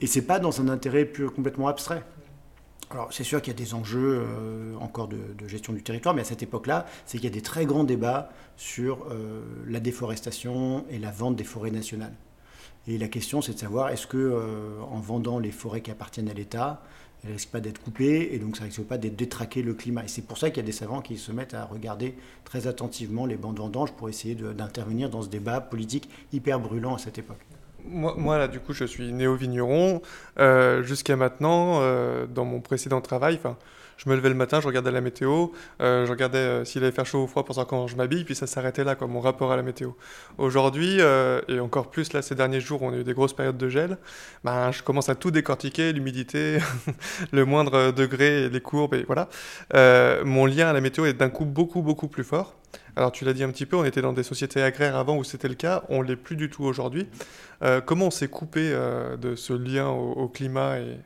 Et c'est pas dans un intérêt pur, complètement abstrait. Alors c'est sûr qu'il y a des enjeux euh, encore de, gestion du territoire, mais à cette époque-là, c'est qu'il y a des très grands débats sur euh, la déforestation et la vente des forêts nationales. Et la question, c'est de savoir est-ce que euh, en vendant les forêts qui appartiennent à l'État, elles risquent pas d'être coupées et donc ça risque pas d'être détraqué le climat? Et c'est pour ça qu'il y a des savants qui se mettent à regarder très attentivement les bandes vendanges pour essayer d'intervenir dans ce débat politique hyper brûlant à cette époque
moi, là, du coup, je suis néo-vigneron. Euh, jusqu'à maintenant, euh, dans mon précédent travail, je me levais le matin, je regardais la météo, euh, je regardais s'il allait faire chaud ou froid pour savoir quand je m'habille, puis ça s'arrêtait là, quoi, mon rapport à la météo. Aujourd'hui, et encore plus là, ces derniers jours, on a eu des grosses périodes de gel, ben, je commence à tout décortiquer, l'humidité, le moindre degré, les courbes, et voilà. mon lien à la météo est d'un coup beaucoup, beaucoup plus fort. Alors tu l'as dit un petit peu, on était dans des sociétés agraires avant où c'était le cas, on l'est plus du tout aujourd'hui. Euh, comment on s'est coupé euh, de ce lien au, climat et,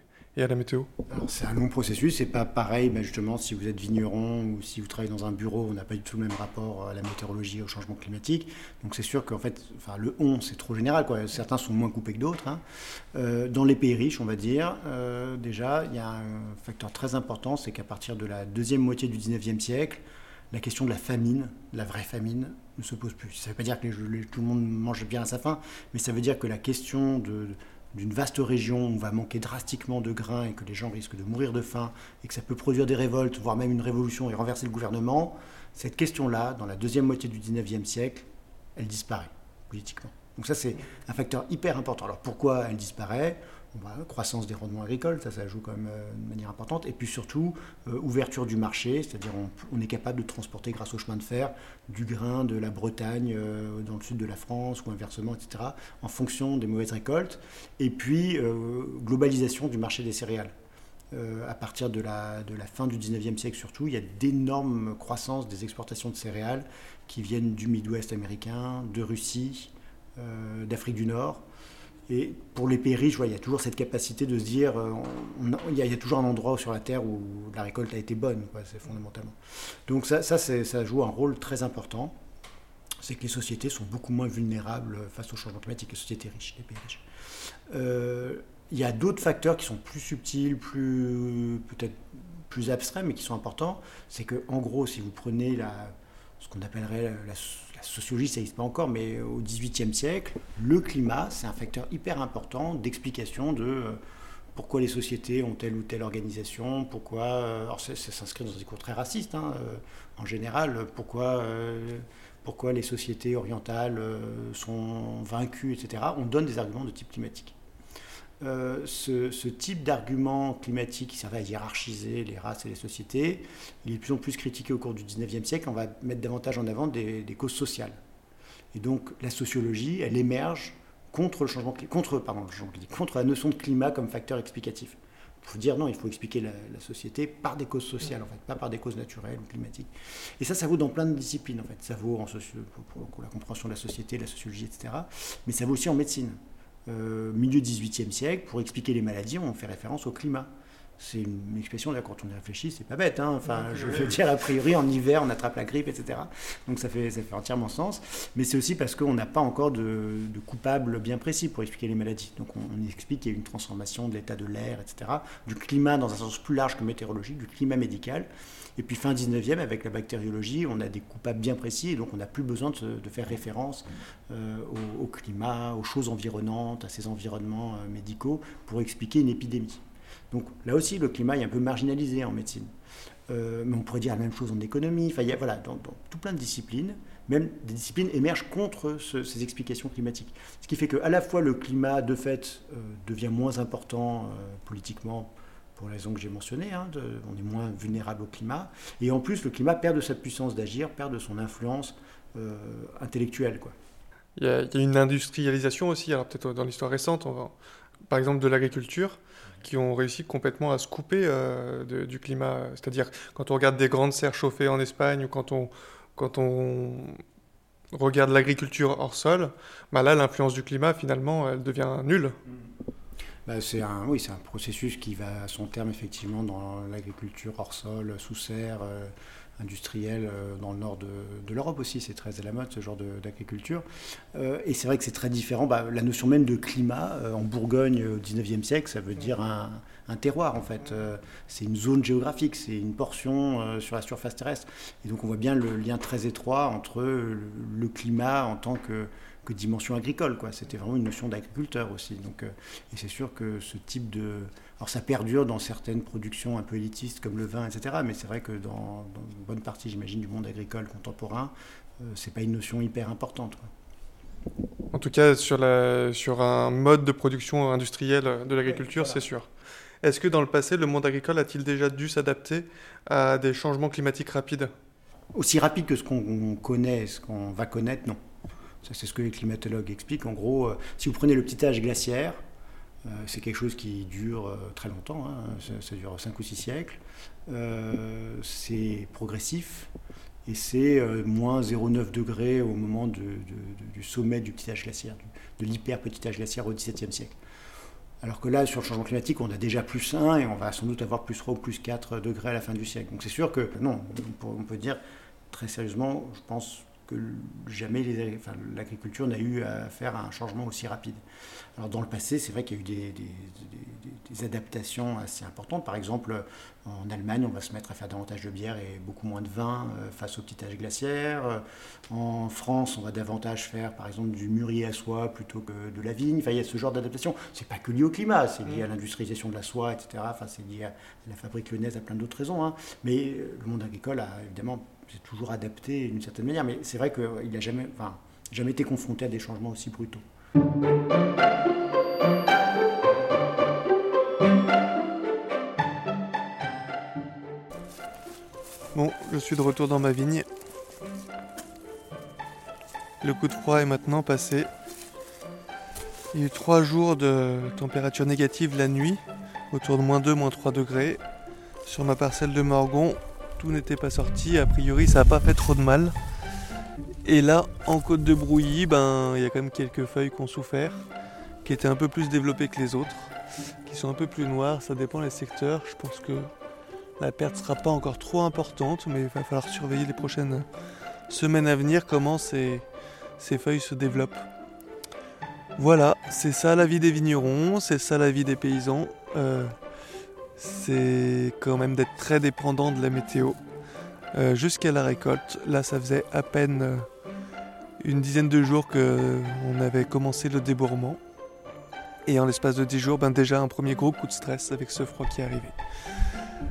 à la météo
C'est un long processus, c'est pas pareil mais justement si vous êtes vigneron ou si vous travaillez dans un bureau, on n'a pas du tout le même rapport à la météorologie, au changement climatique. Donc c'est sûr qu'en fait, enfin, le on c'est trop général, quoi. certains sont moins coupés que d'autres. Hein. Euh, dans les pays riches, on va dire, déjà, il y a un facteur très important, c'est qu'à partir de la deuxième moitié du 19e siècle, la question de la famine, la vraie famine, ne se pose plus. Ça ne veut pas dire que tout le monde mange bien à sa faim, mais ça veut dire que la question d'une vaste région où on va manquer drastiquement de grains et que les gens risquent de mourir de faim et que ça peut produire des révoltes, voire même une révolution et renverser le gouvernement, cette question-là, dans la deuxième moitié du 19e siècle, elle disparaît politiquement. Donc ça, c'est un facteur hyper important. Alors pourquoi elle disparaît? Croissance des rendements agricoles, ça, ça joue quand même euh, de manière importante. Et puis surtout, euh, ouverture du marché, c'est-à-dire on, est capable de transporter grâce au chemin de fer du grain de la Bretagne euh, dans le sud de la France ou inversement, etc., en fonction des mauvaises récoltes. Et puis, globalisation du marché des céréales. à partir de la, de la fin du 19e siècle surtout, il y a d'énormes croissances des exportations de céréales qui viennent du Midwest américain, de Russie, d'Afrique du Nord. Et pour les pays riches, il y a toujours cette capacité de se dire, euh, il, y a, toujours un endroit sur la Terre où la récolte a été bonne, c'est fondamentalement. Donc ça, ça, joue un rôle très important. C'est que les sociétés sont beaucoup moins vulnérables face au changement climatique, les sociétés riches, les pays riches. Euh, il y a d'autres facteurs qui sont plus subtils, plus peut-être plus abstraits, mais qui sont importants. C'est que, en gros, si vous prenez ce qu'on appellerait la sociologie, ça n'existe pas encore, mais au XVIIIe siècle, le climat, c'est un facteur hyper important d'explication de euh, pourquoi les sociétés ont telle ou telle organisation, pourquoi, euh, alors ça, s'inscrit dans un discours très raciste, hein, euh, en général, pourquoi, pourquoi les sociétés orientales sont vaincues, etc. On donne des arguments de type climatique. Euh, ce, type d'argument climatique qui servait à hiérarchiser les races et les sociétés, il est de plus en plus critiqué au cours du 19e siècle. On va mettre davantage en avant des, causes sociales. Et donc la sociologie, elle émerge contre le changement contre, pardon, contre la notion de climat comme facteur explicatif. Il faut dire non, il faut expliquer la, société par des causes sociales, en fait, pas par des causes naturelles ou climatiques. Et ça, ça vaut dans plein de disciplines, en fait. Ça vaut en pour la compréhension de la société, de la sociologie, etc. Mais ça vaut aussi en médecine. Euh, milieu 18e siècle, pour expliquer les maladies, on fait référence au climat. c'est une expression, là, quand on y réfléchit, c'est pas bête. Hein. Enfin, je veux dire, a priori, en hiver, on attrape la grippe, etc. Donc ça fait, ça fait entièrement sens. Mais c'est aussi parce qu'on n'a pas encore de, coupable bien précis pour expliquer les maladies. Donc on, explique qu'il y a une transformation de l'état de l'air, etc. Du climat dans un sens plus large que météorologique, du climat médical. Et puis fin 19e, avec la bactériologie, on a des coupables bien précis, et donc on n'a plus besoin de, faire référence euh, au, climat, aux choses environnantes, à ces environnements euh, médicaux, pour expliquer une épidémie. Donc là aussi, le climat est un peu marginalisé en médecine. Euh, mais on pourrait dire la même chose en économie. Enfin, y a voilà, dans, tout plein de disciplines, même des disciplines émergent contre ces explications climatiques. Ce qui fait qu'à la fois le climat, de fait, devient moins important politiquement pour les raisons que j'ai mentionnées, hein, on est moins vulnérable au climat, et en plus le climat perd de sa puissance d'agir, perd de son influence intellectuelle. Quoi.
Il, y a, une industrialisation aussi, alors peut-être dans l'histoire récente, par exemple de l'agriculture qui ont réussi complètement à se couper euh, du climat. C'est-à-dire, quand on regarde des grandes serres chauffées en Espagne ou quand on, quand on regarde l'agriculture hors sol, bah là, l'influence du climat, finalement, elle devient nulle.
Bah, c'est un, oui, c'est un processus qui va à son terme, effectivement, dans l'agriculture hors sol, sous serre. Euh, industriel euh, dans le nord de, l'Europe aussi, c'est très à la mode ce genre d'agriculture. Euh, et c'est vrai que c'est très différent. Bah, la notion même de climat en Bourgogne au 19e siècle, ça veut dire un, terroir en fait. c'est une zone géographique, c'est une portion sur la surface terrestre. Et donc on voit bien le lien très étroit entre le, climat en tant que, que dimension agricole. C'était vraiment une notion d'agriculteur aussi. Donc, et c'est sûr que ce type de alors ça perdure dans certaines productions un peu élitistes comme le vin, etc. Mais c'est vrai que dans, une bonne partie, j'imagine, du monde agricole contemporain, euh, c'est pas une notion hyper importante.
En tout cas, sur, la, sur un mode de production industrielle de l'agriculture, c'est sûr. Est-ce que dans le passé, le monde agricole a-t-il déjà dû s'adapter à des changements climatiques rapides?
Aussi rapides que ce qu'on connaît, ce qu'on va connaître, non. C'est ce que les climatologues expliquent. En gros, euh, si vous prenez le petit âge glaciaire, euh, c'est quelque chose qui dure euh, très longtemps, hein. ça, dure 5 ou 6 siècles. C'est progressif et c'est moins 0,9 degrés au moment du sommet du petit âge glaciaire, de l'hyper petit âge glaciaire au XVIIe siècle. Alors que là, sur le changement climatique, on a déjà plus 1 et on va sans doute avoir plus 3 ou plus 4 degrés à la fin du siècle. Donc c'est sûr que non, on peut dire très sérieusement, je pense que jamais l'agriculture n'a eu à faire un changement aussi rapide. Alors dans le passé, c'est vrai qu'il y a eu des, des, adaptations assez importantes. Par exemple, en Allemagne, on va se mettre à faire davantage de bière et beaucoup moins de vin euh, face au petit âge glaciaire. En France, on va davantage faire, par exemple, du mûrier à soie plutôt que de la vigne. Enfin, il y a ce genre d'adaptation. C'est pas que lié au climat, c'est lié à l'industrialisation de la soie, etc. Enfin, c'est lié à la fabrique lyonnaise, à plein d'autres raisons. Hein. Mais euh, le monde agricole a évidemment c'est toujours adapté d'une certaine manière, mais c'est vrai qu'il n'a jamais, enfin, jamais été confronté à des changements aussi brutaux.
Bon, je suis de retour dans ma vigne. Le coup de froid est maintenant passé. Il y a eu trois jours de température négative la nuit, autour de moins 2, moins 3 degrés. Sur ma parcelle de Morgon, n'était pas sorti. A priori, ça n'a pas fait trop de mal. Et là, en côte de brouillis, ben, il y a quand même quelques feuilles qui ont souffert, qui étaient un peu plus développées que les autres, qui sont un peu plus noires. Ça dépend les secteurs. Je pense que la perte sera pas encore trop importante, mais il va falloir surveiller les prochaines semaines à venir comment ces, ces feuilles se développent. Voilà, c'est ça la vie des vignerons, c'est ça la vie des paysans. Euh, c'est quand même d'être très dépendant de la météo euh, jusqu'à la récolte. Là, ça faisait à peine euh, une dizaine de jours qu'on avait commencé le débourrement. Et en l'espace de 10 jours, ben déjà un premier gros coup de stress avec ce froid qui est arrivé.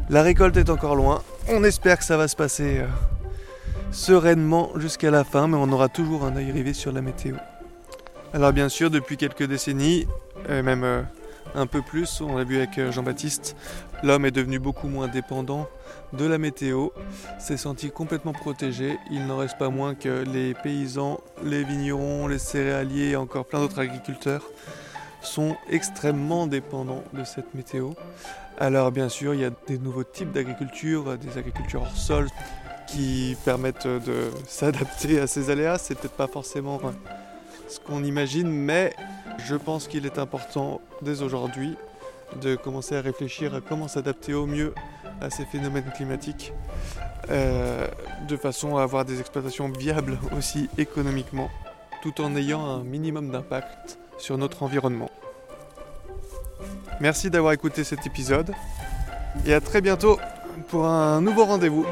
La récolte est encore loin. On espère que ça va se passer euh, sereinement jusqu'à la fin, mais on aura toujours un œil rivé sur la météo. Alors bien sûr, depuis quelques décennies, même un peu plus. On l'a vu avec euh, Jean-Baptiste, l'homme est devenu beaucoup moins dépendant de la météo, s'est senti complètement protégé. Il n'en reste pas moins que les paysans, les vignerons, les céréaliers et encore plein d'autres agriculteurs sont extrêmement dépendants de cette météo. Alors bien sûr, il y a des nouveaux types d'agriculture, des agricultures hors sol qui permettent de s'adapter à ces aléas. C'est peut-être pas forcément qu'on imagine, mais je pense qu'il est important dès aujourd'hui de commencer à réfléchir à comment s'adapter au mieux à ces phénomènes climatiques, euh, de façon à avoir des exploitations viables aussi économiquement, tout en ayant un minimum d'impact sur notre environnement. Merci d'avoir écouté cet épisode et à très bientôt pour un nouveau rendez-vous.